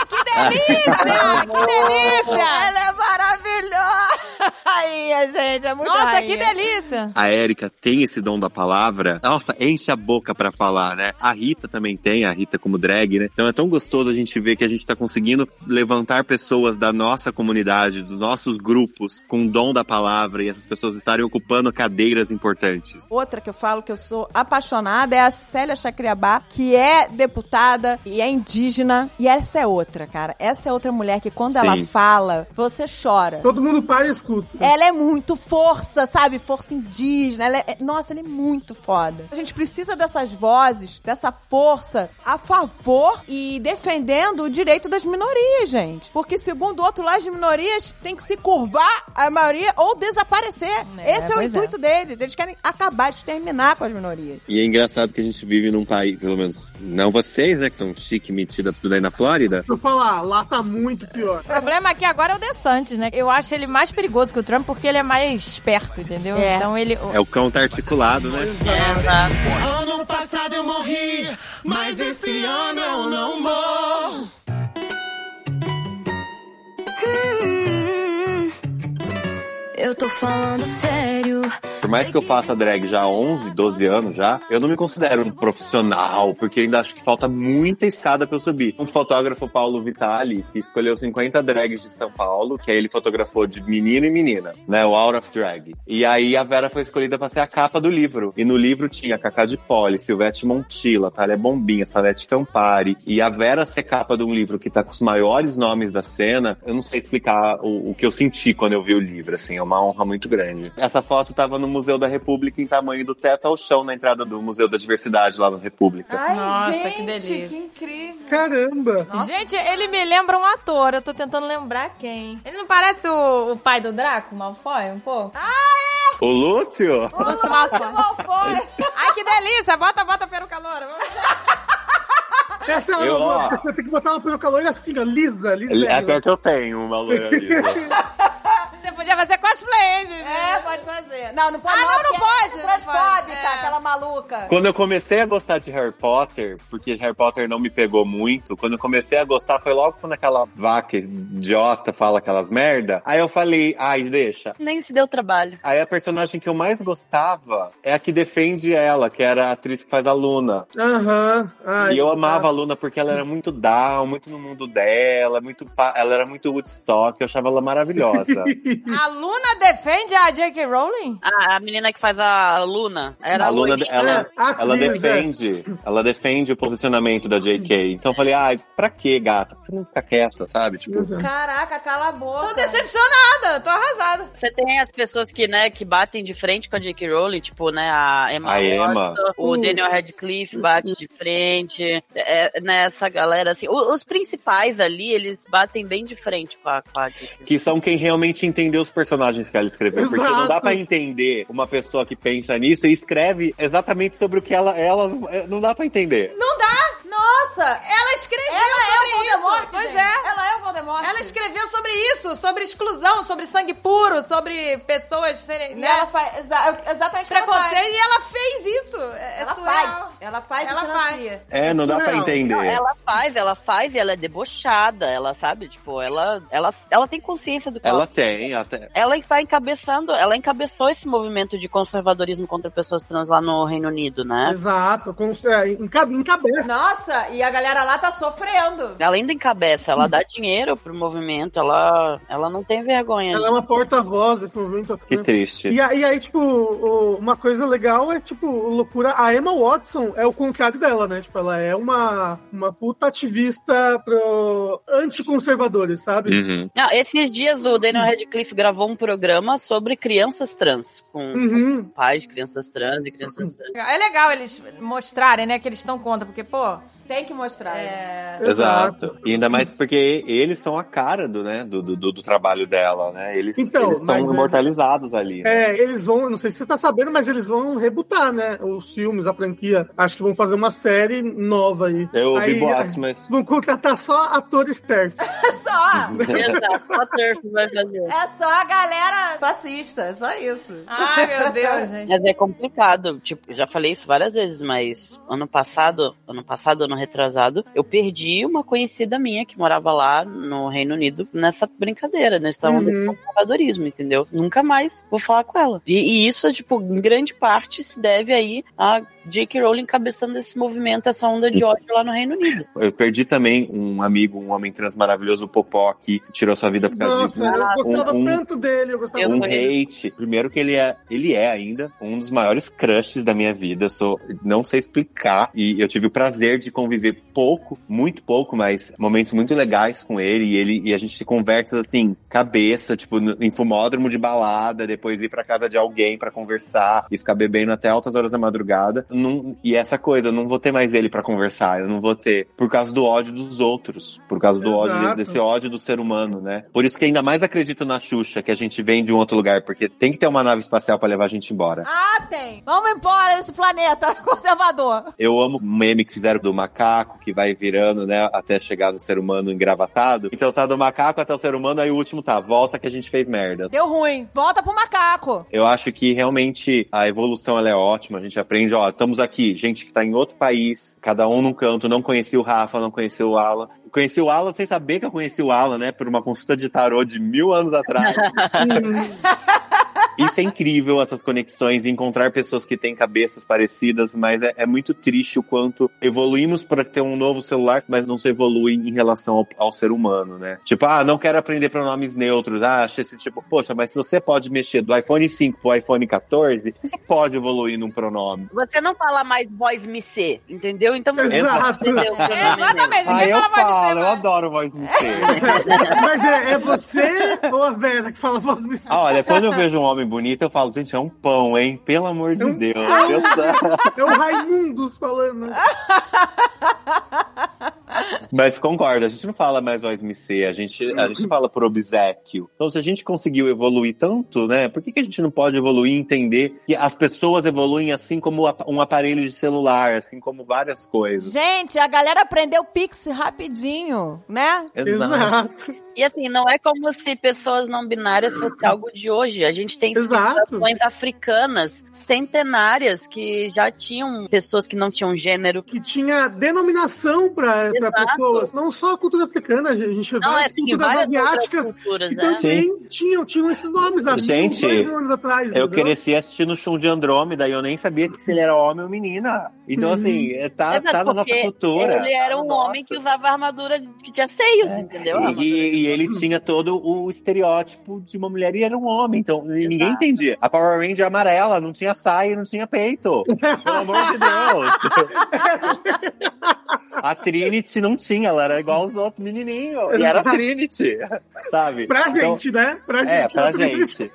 Que delícia! que delícia! Ela é maravilhosa! Aí, gente, é muito Nossa, rainha. que delícia! A Érica tem esse dom da palavra. Nossa, enche a boca pra falar, né? A Rita também tem, a Rita como drag, né? Então é tão gostoso a gente ver que a gente tá conseguindo levantar pessoas da nossa comunidade, dos nossos grupos, com o dom da palavra e essas pessoas estarem ocupando cadeiras importantes. Outra que eu falo que eu sou apaixonada é a Célia Chacriabá, que é deputada e é indígena. E essa é outra, cara. Essa é outra mulher que quando Sim. ela fala, você chora. Todo mundo para e escuta. Ela é muito força, sabe? Força indígena. Ela é- nossa, ela é muito foda. A gente precisa dessas vozes, dessa força a favor e defendendo o direito das minorias, gente. Porque, segundo o outro lado, as minorias têm que se curvar a maioria ou desaparecer. É, Esse é o é. intuito deles. Eles querem acabar, exterminar com as minorias. E é engraçado que a gente vive num país, pelo menos, não vocês, né, que são chique, metida tudo aí na Flórida. Eu falar, lá tá muito pior. O problema aqui agora é o DeSantis, né? Eu acho ele mais perigoso que o Trump porque ele é mais esperto, entendeu? É. Então ele. É o cão tá articulado, né? É, exato. Ano passado eu morri, mas esse ano eu não morro. Eu tô falando sério. Por mais que eu faça drag já há 11, 12 anos já, eu não me considero um profissional, porque ainda acho que falta muita escada pra eu subir. Um fotógrafo, Paulo Vitali, que escolheu 50 drags de São Paulo, que aí ele fotografou de menino e menina, né? O Out of Drag. E aí a Vera foi escolhida pra ser a capa do livro. E no livro tinha Cacá de Poli, Silvete Montilla, Thalia Bombinha, Salete Campari. E a Vera ser capa de um livro que tá com os maiores nomes da cena, eu não sei explicar o, o que eu senti quando eu vi o livro, assim, é uma honra muito grande. Essa foto tava no Museu da República em tamanho do teto ao chão na entrada do Museu da Diversidade lá na República. Ai, Nossa, gente, que delícia. que incrível. Caramba. Gente, ele me lembra um ator. Eu tô tentando lembrar quem. Ele não parece o, o pai do Draco, Malfoy, um pouco? Ah, O Lúcio? O Lúcio Malfoy. Qual foi? Ai, que delícia! Bota, bota peruca loura. Essa é Eu. Você tem que botar uma peruca loira assim, ó, lisa, lisa. É pior que eu tenho uma loira ali. né? Você podia fazer cosplay, gente. É, pode fazer. Não, não pode Ah, não, não porque é pode, não Transfóbica, é. aquela maluca. Quando eu comecei a gostar de Harry Potter, porque Harry Potter não me pegou muito, quando eu comecei a gostar foi logo quando aquela vaca idiota fala aquelas merda. Aí eu falei, ai, deixa. Nem se deu trabalho. Aí a personagem que eu mais gostava é a que defende ela, que era a atriz que faz a Luna. Aham. E eu amava tá. a Luna porque ela era muito down, muito no mundo dela, muito pa- ela era muito Woodstock, eu achava ela maravilhosa. A Luna defende a J.K. Rowling? A, a menina que faz a Luna era a Luna, ela, É, a ela defende, ela defende o posicionamento da JK. Então eu falei, ai, pra que, gata? Que não ficar quieta, sabe? Tipo, Caraca, cala a boca. Tô decepcionada, tô arrasada. Você tem as pessoas que, né, que batem de frente com a J.K. Rowling, tipo, né, a Emma, A Emma. O Uh. Daniel Radcliffe bate de frente, é, né, essa galera, assim, o- os principais ali, eles batem bem de frente com a, com a que são quem realmente entendeu os personagens que ela escreveu. Porque não dá Exato. pra entender uma pessoa que pensa nisso e escreve exatamente sobre o que ela. ela não dá pra entender. Não dá. Nossa! Ela escreveu Ela é sobre o Voldemort, isso. Pois é. Ela é o Voldemort. Ela escreveu sobre isso, sobre exclusão, sobre sangue puro, sobre pessoas serem. E né, ela faz exa- exatamente ela preconceito, faz. e ela fez isso. É, é Ela surreal. faz. Ela faz Ela financia. É, não dá pra Não, entender. Não, ela faz, ela faz e ela é debochada, ela sabe, tipo, ela, ela, ela tem consciência do que ela, Ela tem, até. ela está encabeçando, ela encabeçou esse movimento de conservadorismo contra pessoas trans lá no Reino Unido, né? Exato, com, é, enca- encabeça. Nossa, e a galera lá tá sofrendo. Ela ainda encabeça, ela dá dinheiro pro movimento, ela, ela não tem vergonha. Ela é uma porta-voz desse movimento. Que né? triste. E, e aí, tipo, uma coisa legal é, tipo, loucura. A Emma Watson é o contrário dela, né? Tipo, ela é uma, uma puta ativista pro anticonservadores, sabe? Uhum. Não, esses dias o Daniel Radcliffe gravou um programa sobre crianças trans, com Uhum. pais de crianças trans e crianças trans. É legal eles mostrarem, né, que eles estão contra, porque, pô, Tem que mostrar. é... Exato. E ainda mais porque eles são a cara do, né, do, do, do trabalho dela, né? Eles, Então, eles estão é- imortalizados ali. né? É, eles vão, não sei se você tá sabendo, mas eles vão rebutar, né? Os filmes, a franquia. Acho que vão fazer uma série nova aí. Eu ouvi Aí, boatos, é, mas. Vão contratar só atores TERF. Só. Exato, só Turf vai fazer. É só a galera fascista, é só isso. Ai, meu Deus, gente. Mas é complicado, tipo, já falei isso várias vezes, mas ano passado, ano passado, ano retrasado, eu perdi uma conhecida minha que morava lá no Reino Unido nessa brincadeira, nessa onda de Uhum. conservadorismo, entendeu? Nunca mais vou falar com ela. E, e isso, tipo, em grande parte se deve aí a J.K. Rowling encabeçando esse movimento, essa onda de ódio lá no Reino Unido. Eu perdi também um amigo, um homem trans maravilhoso, o Popó, que tirou sua vida por causa Nossa, disso. eu gostava um- um- tanto dele, eu gostava um hate. Primeiro que ele é, ele é ainda um dos maiores crushes da minha vida. Eu sou, não sei explicar. E eu tive o prazer de conviver pouco, muito pouco, mas momentos muito legais com ele. E ele e a gente conversa assim, cabeça, tipo, no- em fumódromo de balada, depois ir pra casa de alguém pra conversar e ficar bebendo até altas horas da madrugada. Não- e essa coisa, eu não vou ter mais ele pra conversar. Eu não vou ter. Por causa do ódio dos outros. Por causa do ódio, Exato. desse ódio do ser humano, né? Por isso que ainda mais acredito na Xuxa, que a gente vem de um outro lugar, porque tem que ter uma nave espacial pra levar a gente embora. Ah, tem. Vamos embora desse planeta conservador. Eu amo o meme que fizeram do macaco, que vai virando, né, até chegar no ser humano engravatado. Então tá do macaco até o ser humano, aí o último tá, volta que a gente fez merda. Deu ruim. Volta pro macaco. Eu acho que realmente a evolução ela é ótima, a gente aprende, ó, estamos aqui, gente que tá em outro país, cada um num canto, não conhecia o Rafa, não conhecia o Alan. Conheci o Alan sem saber que eu conheci o Alan, né, por uma consulta de tarô de mil anos atrás. Isso é incrível, essas conexões, encontrar pessoas que têm cabeças parecidas, mas é, é muito triste o quanto evoluímos para ter um novo celular, mas não se evolui em relação ao, ao ser humano, né? Tipo, ah, não quero aprender pronomes neutros, ah, achei esse tipo, poxa, mas se você pode mexer do iPhone 5 pro iPhone 14, você pode evoluir num pronome. Você não fala mais voz me ser, entendeu? Então você Exato. entendeu o pronome neutro. Exatamente, Ah, ninguém eu fala mais de falo, ser, eu mas- adoro voz me ser. Mas é, é você ou a Vera que fala voz me Ah, olha, quando eu vejo um homem bonito, eu falo, gente, é um pão, hein? Pelo amor de um Deus. pão. Deus É o Raimundos falando. Mas concordo, a gente não fala mais voz MC, a gente, a gente fala por obsequio. Então, se a gente conseguiu evoluir tanto, né, por que, que a gente não pode evoluir e entender que as pessoas evoluem assim como um aparelho de celular, assim como várias coisas? Gente, a galera aprendeu Pix rapidinho, né? Exato. E assim, não é como se pessoas não binárias fosse algo de hoje. A gente tem civilizações africanas centenárias que já tinham pessoas que não tinham gênero. Que tinha denominação Exato. pessoas. Não só a cultura africana, a gente vê Não, é várias assim, culturas várias asiáticas culturas, que né? também tinham, tinham esses nomes há Gente, dois anos atrás. Eu entendeu? cresci assistindo o Shun de Andrômeda e eu nem sabia se ele era homem ou menina. Então, assim, é, tá, Exato, tá na nossa cultura. Ele era um na homem nossa. que usava armadura que tinha seios, entendeu? E, e- e ele tinha todo o estereótipo de uma mulher e era um homem, então ninguém entendia. A Power Ranger amarela não tinha saia não tinha peito. Pelo amor de Deus. A Trinity não tinha, ela era igual aos outros menininhos. E era a Trinity, sabe? Pra Então- gente, né? Pra gente. É, pra gente.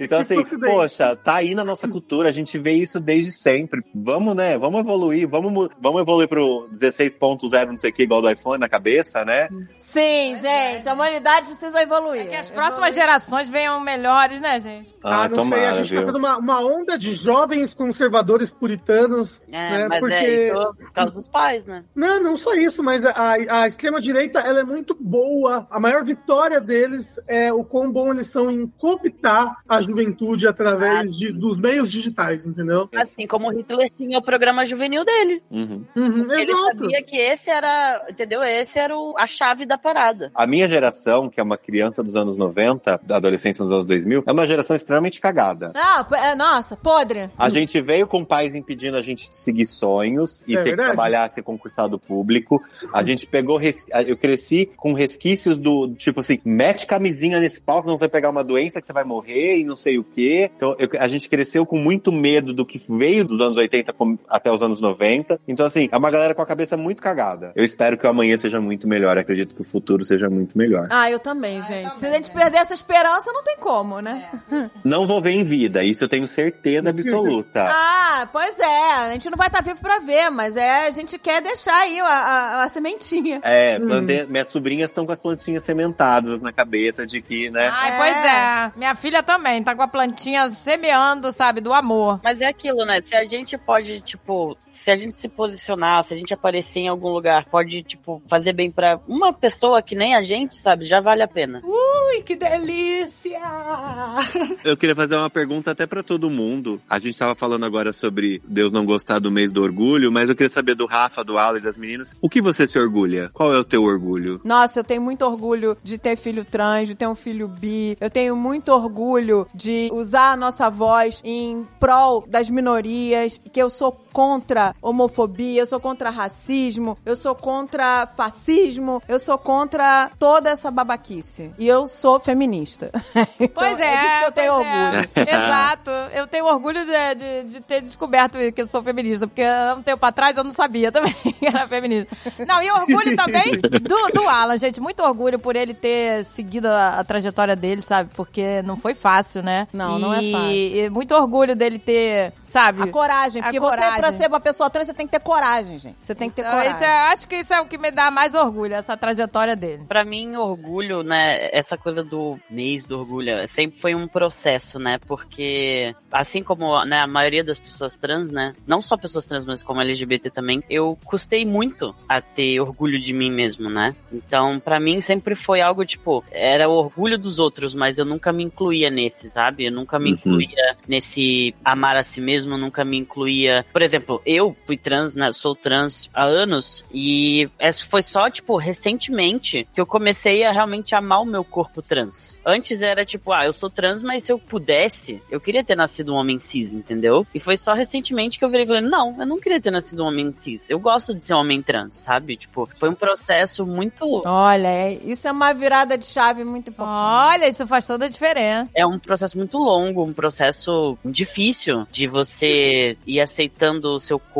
Então, assim, poxa, tá aí na nossa cultura, a gente vê isso desde sempre. Vamos, né? Vamos evoluir, vamos, vamos evoluir pro 16.0, não sei o que, igual do iPhone na cabeça, né? Sim, gente, a humanidade precisa evoluir. É que as próximas gerações venham melhores, né, gente? Ah, não sei, a gente tá tendo uma, uma onda de jovens conservadores puritanos, É, né? mas Porque é isso. causa dos pais, né? Não, não só isso, mas a, a extrema-direita ela é muito boa. A maior vitória deles é o quão bom eles são em cooptar a juventude através de, dos meios digitais, entendeu? Assim como o Hitler tinha o programa juvenil dele. Uhum. Uhum, Ele exato. sabia que esse era, entendeu? Esse era o- a chave da parada. A minha geração, que é uma criança dos anos 90, da adolescência dos anos 2000, é uma geração extremamente cagada. Ah, é, nossa, podre. A gente veio com pais impedindo a gente de seguir sonhos e É ter que verdade. trabalhar, ser concursado público. A gente pegou, res- eu cresci com resquícios do, tipo assim, mete camisinha nesse pau que não vai pegar uma doença que você vai morrer e não sei o quê. Então, eu- a gente cresceu com muito medo do que veio dos anos 80 com- até os anos 90. Então, assim, é uma galera com a cabeça muito cagada. Eu espero que o amanhã seja muito melhor. Acredito que o futuro seja muito melhor. Ah, eu também, gente. Se a gente perder essa esperança, não tem como, né? Não vou ver em vida, isso eu tenho certeza absoluta. Ah, pois é. A gente não vai estar vivo pra ver, mas é, a gente quer deixar aí a, a- a sementinha. É, plante- minhas sobrinhas estão com as plantinhas sementadas na cabeça de que, né? Ai, É. pois é. Minha filha também tá com a plantinha semeando, sabe, do amor. Mas é aquilo, né? Se a gente pode, tipo, se a gente se posicionar, se a gente aparecer em algum lugar, pode, tipo, fazer bem pra uma pessoa que nem a gente, sabe? Já vale a pena. Ui, que delícia! Eu queria fazer uma pergunta até pra todo mundo. A gente tava falando agora sobre Deus não gostar do mês do orgulho, mas eu queria saber do Rafa, do Alan e das meninas. O que você se orgulha? Qual é o teu orgulho? Nossa, eu tenho muito orgulho de ter filho trans, de ter um filho bi. Eu tenho muito orgulho de usar a nossa voz em prol das minorias, que eu sou contra homofobia, eu sou contra racismo, eu sou contra fascismo, eu sou contra toda essa babaquice. E eu sou feminista. Então, Pois é. disso que eu tenho é. orgulho. Exato. Eu tenho orgulho de, de, de ter descoberto que eu sou feminista, porque há um tempo atrás eu não sabia também que era feminista. Não, e orgulho também do, do Alan, gente. Muito orgulho por ele ter seguido a, a trajetória dele, sabe? Porque não foi fácil, né? Não, E- não é fácil. E muito orgulho dele ter, sabe? A coragem, A porque você, coragem. pra ser uma pessoa trans, você tem que ter coragem, gente. Você tem que ter Então, coragem. isso é- acho que isso é o que me dá mais orgulho, essa trajetória dele. Pra mim, orgulho, né, essa coisa do mês do orgulho, sempre foi um processo, né, porque assim como né, a maioria das pessoas trans, né, não só pessoas trans, mas como LGBT também, eu custei muito a ter orgulho de mim mesmo, né. Então, pra mim sempre foi algo tipo, era o orgulho dos outros, mas eu nunca me incluía nesse, sabe? Eu nunca me Uhum. incluía nesse amar a si mesmo, nunca me incluía. Por exemplo, eu fui trans, né, sou trans há anos e essa foi só tipo recentemente que eu comecei a realmente amar o meu corpo trans. Antes era tipo, ah, eu sou trans, mas se eu pudesse, eu queria ter nascido um homem cis, entendeu? E foi só recentemente que eu virei e falei, não, eu não queria ter nascido um homem cis. Eu gosto de ser um homem trans, sabe? Tipo, foi um processo muito Olha, é- isso é uma virada de chave muito importante. Olha, isso faz toda a diferença. é um processo muito longo, um processo difícil de você ir aceitando o seu corpo,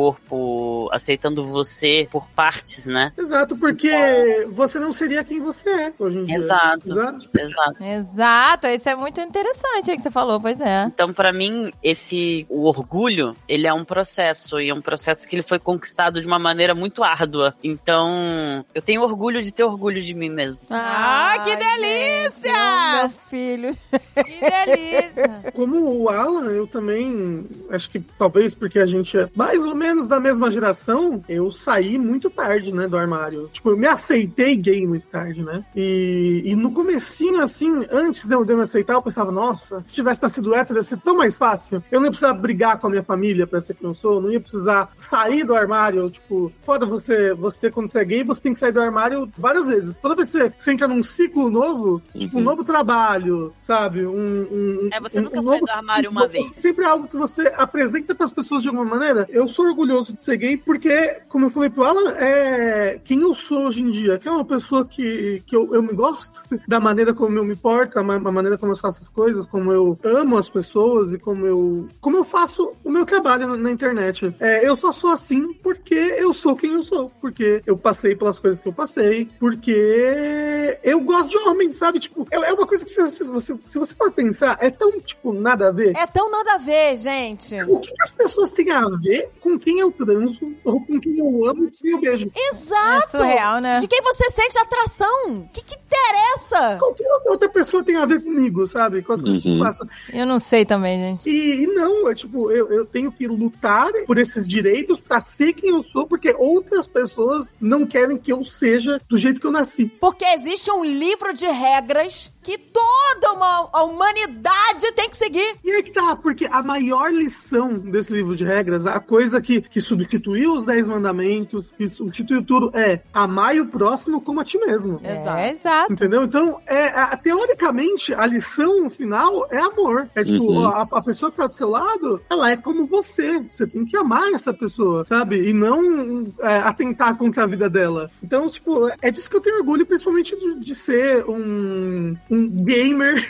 aceitando você por partes, né? Exato, porque você não seria quem você é hoje em dia. Exato. Exato. Exato. Exato, isso é muito interessante que você falou, pois é. Então, pra mim, esse o orgulho, ele é um processo e é um processo que ele foi conquistado de uma maneira muito árdua. Então, eu tenho orgulho de ter orgulho de mim mesmo. Ah, que gente, delícia! ô, meu filho. Que delícia! Como o Alan, eu também acho que talvez porque a gente é mais ou menos da mesma geração, eu saí muito tarde, né, do armário. Tipo, eu me aceitei gay muito tarde, né? E, e no comecinho, assim, antes de eu de eu me aceitar, eu pensava, nossa, se tivesse nascido hétero, ia ser tão mais fácil. Eu não ia precisar brigar com a minha família pra ser quem eu sou, não ia precisar sair do armário, tipo, foda você, você quando você é gay, você tem que sair do armário várias vezes. Toda vez que você, você entra num ciclo novo, tipo, um novo trabalho, sabe? Um, um, É, você um- nunca um novo- do armário uma vez. Sempre é algo que você apresenta pras pessoas de alguma maneira. Eu sou orgulhoso de ser gay porque, como eu falei pro Alan, é quem eu sou hoje em dia, que é uma pessoa que, que eu, eu me gosto da maneira como eu me porto, a, ma- a maneira como eu faço as coisas, como eu amo as pessoas e como eu como eu faço o meu trabalho na, na internet. É, eu só sou assim porque eu sou quem eu sou, porque eu passei pelas coisas que eu passei, porque eu gosto de homens, sabe? Tipo, é é uma coisa que se, se você, se você for pensar, é tão, tipo, nada a ver. É tão nada a ver, gente. O que as pessoas têm a ver com quem eu transo, ou com quem eu amo, e quem eu beijo? Exato. É surreal, né? De quem você sente atração. O que, que interessa? Qualquer outra pessoa tem a ver comigo, sabe? Com as coisas que eu Uhum. faço. Eu não sei também, gente. E, e não, é tipo, eu, eu tenho que lutar por esses direitos pra ser quem eu sou porque outras pessoas não querem que eu seja do jeito que eu nasci. Porque existe um livro de regras que toda uma, a humanidade tem que seguir. E aí que tá, porque a maior lição desse livro de regras, a coisa que, que substituiu os Dez Mandamentos, que substituiu tudo, é amar o próximo como a ti mesmo. É, exato. Entendeu? Então, é, a- teoricamente, a lição final é amor. É tipo, Uhum. a, a pessoa que tá do seu lado, ela é como você. Você tem que amar essa pessoa, sabe? E não é, atentar contra a vida dela. Então, tipo, é disso que eu tenho orgulho, principalmente de, de ser um, um gamer.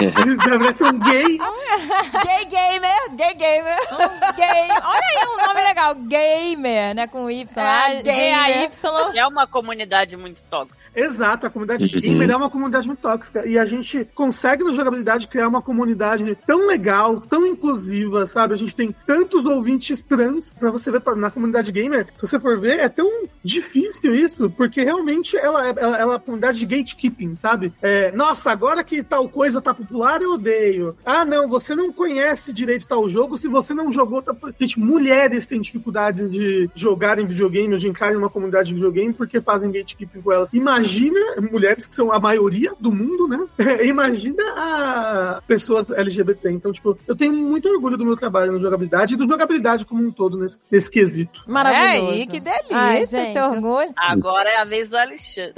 de ser um gay. Gay gamer, gay gamer. Gay. Olha aí um nome legal. Gamer, né? Com Y. É, gamer. G-A-Y. É uma comunidade muito tóxica. Exato, a comunidade Uhum. gamer é uma comunidade muito tóxica. E a gente consegue no jogabilidade criar uma comunidade tão legal, tão inclusiva, sabe? A gente tem tantos ouvintes trans pra você ver na comunidade gamer. Se você for ver, é tão difícil isso, porque realmente ela, é- ela, ela é uma comunidade de gatekeeping, sabe? É, nossa, agora que tal coisa tá popular, eu odeio. Ah, não, você não conhece direito tal jogo, se você não jogou. Tá... Gente, mulheres têm dificuldade de jogar em videogame ou de entrar em uma comunidade de videogame porque fazem gatekeeping com elas. Imagina mulheres que são a maioria do mundo, né? Imagina a pessoas LGBT. Então, tipo, eu tenho muito orgulho do meu trabalho na jogabilidade e do jogabilidade como um todo nesse, nesse quesito. Maravilhoso. É aí, que delícia, Ai, esse gente. orgulho. Agora é a vez do Alexandre.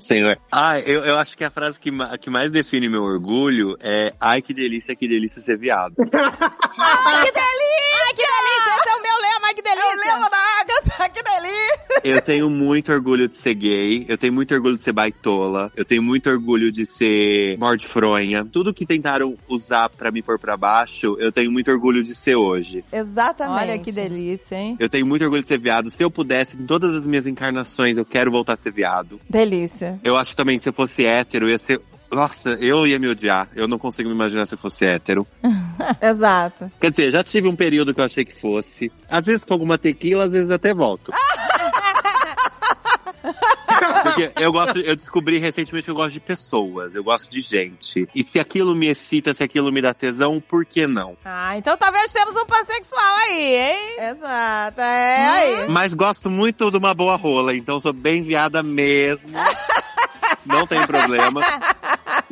Senhor. Ah, eu, eu acho que a frase que, ma- que mais define meu orgulho é Ai, que delícia, que delícia ser viado. Ai, que delícia! Ai, que delícia. Esse é o meu lema. Ai, que delícia. Eu lembro da Agatha, que delícia! Eu tenho muito orgulho de ser gay, eu tenho muito orgulho de ser baitola, eu tenho muito orgulho de ser mordifronha. Tudo que tentaram usar pra me pôr pra baixo, eu tenho muito orgulho de ser hoje. Exatamente. Olha que delícia, hein? Eu tenho muito orgulho de ser viado. Se eu pudesse, em todas as minhas encarnações, eu quero voltar a ser viado. Delícia. Eu acho também, se eu fosse hétero, ia ser. Nossa, eu ia me odiar. Eu não consigo me imaginar se eu fosse hétero. Exato. Quer dizer, já tive um período que eu achei que fosse. Às vezes com alguma tequila, às vezes até volto. Porque eu gosto, eu descobri recentemente que eu gosto de pessoas, eu gosto de gente. E se aquilo me excita, se aquilo me dá tesão, por que não? Ah, então talvez temos um pansexual aí, hein? Exato. É aí. Mas gosto muito de uma boa rola, então sou bem viada mesmo. Não tem problema.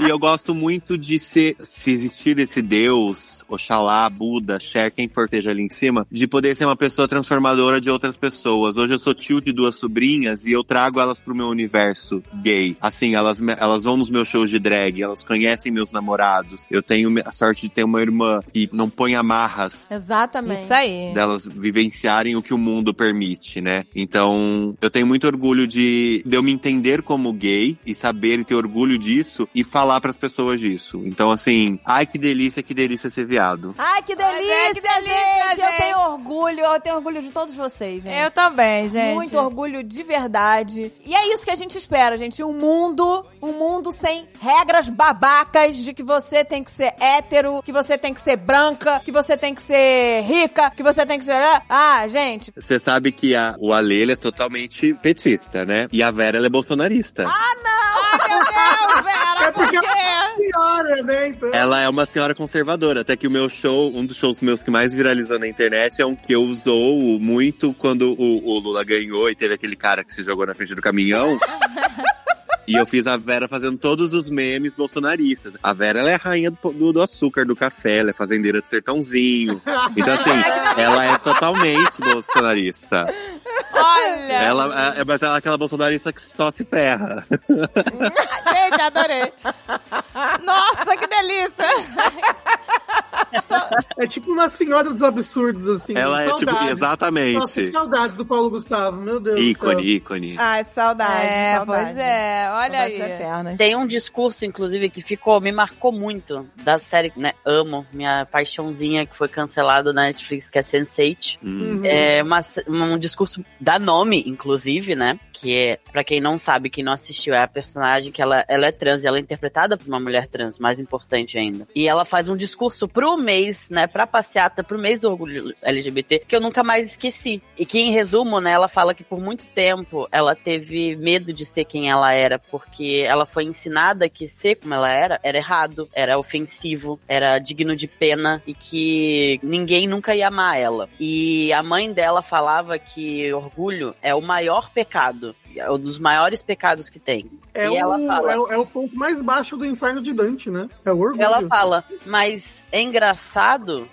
E eu gosto muito de ser, se vestir desse Deus, Oxalá, Buda, Cher, quem for esteja ali em cima, de poder ser uma pessoa transformadora de outras pessoas. Hoje eu sou tio de duas sobrinhas e eu trago elas pro meu universo gay. Assim, elas, elas vão nos meus shows de drag, elas conhecem meus namorados. Eu tenho a sorte de ter uma irmã que não põe amarras Exatamente. Isso aí. delas vivenciarem o que o mundo permite, né? Então, eu tenho muito orgulho de, de eu me entender como gay e saber e ter orgulho disso e falar pras pessoas disso. Então, assim, ai que delícia, que delícia ser viado. Ai, que delícia, Ai, que delícia, gente. Eu gente. tenho orgulho, eu tenho orgulho de todos vocês, gente. Eu também, gente. Muito orgulho de verdade. E é isso que a gente espera, gente. Um mundo, um mundo sem regras babacas de que você tem que ser hétero, que você tem que ser branca, que você tem que ser rica, que você tem que ser. Ah, gente. Você sabe que a, o Ale ele é totalmente petista, né? E a Vera ela é bolsonarista. Ah, não! Ai, meu Deus, Vera, É por porque quê? piora, né? Então. Ela é uma senhora conservadora, até que o meu show, um dos shows meus que mais viralizou na internet é um que eu usou muito quando o, o Lula ganhou e teve aquele cara que se jogou na frente do caminhão. E eu fiz a Vera fazendo todos os memes bolsonaristas. A Vera, ela é a rainha do, do- do açúcar, do café, ela é fazendeira de sertãozinho. Então, assim, ela é totalmente bolsonarista. Olha. Ela é, mas ela é aquela bolsonarista que só se ferra. Gente, adorei. Nossa, que delícia. É tipo uma senhora dos absurdos, assim. Ela é tipo, Saudades. Nossa, exatamente. saudades do Paulo Gustavo, meu Deus Ícone, ícone. Ai, saudade. É, saudade. pois é. Olha Saudades aí. eternas. Tem um discurso, inclusive, que ficou, me marcou muito da série, né? Amo, minha paixãozinha que foi cancelada na Netflix, que é Sense8. Hum. É uma, um discurso da nome, inclusive, né? Que é, pra quem não sabe, quem não assistiu, é a personagem que ela, ela é trans e ela é interpretada por uma mulher trans, mais importante ainda. E ela faz um discurso pro mês, né, pra passeata, pro mês do orgulho LGBT, que eu nunca mais esqueci. E que, em resumo, né, ela fala que por muito tempo ela teve medo de ser quem ela era, porque ela foi ensinada que ser como ela era era errado, era ofensivo, era digno de pena e que ninguém nunca ia amar ela. E a mãe dela falava que orgulho é o maior pecado é um dos maiores pecados que tem. É, e o, ela fala, é, o- é o ponto mais baixo do inferno de Dante, né? É o orgulho. ela fala, mas é engraçado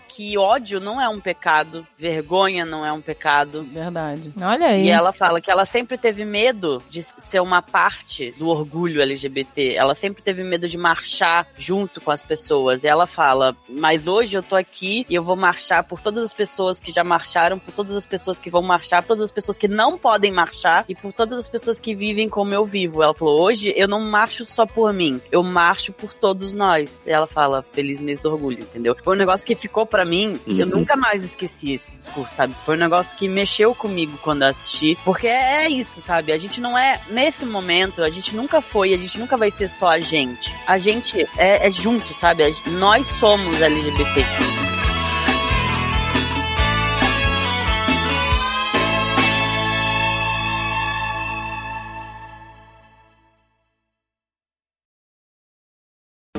que ódio não é um pecado, vergonha não é um pecado. Verdade. Olha aí. E ela fala que ela sempre teve medo de ser uma parte do orgulho LGBT. Ela sempre teve medo de marchar junto com as pessoas. E ela fala: Mas hoje eu tô aqui e eu vou marchar por todas as pessoas que já marcharam, por todas as pessoas que vão marchar, por todas as pessoas que não podem marchar e por todas as pessoas que vivem como eu vivo. Ela falou: Hoje eu não marcho só por mim, eu marcho por todos nós. E ela fala: Feliz mês do orgulho, entendeu? Foi um negócio que ficou pra mim, eu Uhum. nunca mais esqueci esse discurso, sabe? Foi um negócio que mexeu comigo quando eu assisti, porque é isso, sabe? A gente não é, nesse momento, a gente nunca foi, a gente nunca vai ser só a gente. A gente é, é junto, sabe? Nós somos LGBT.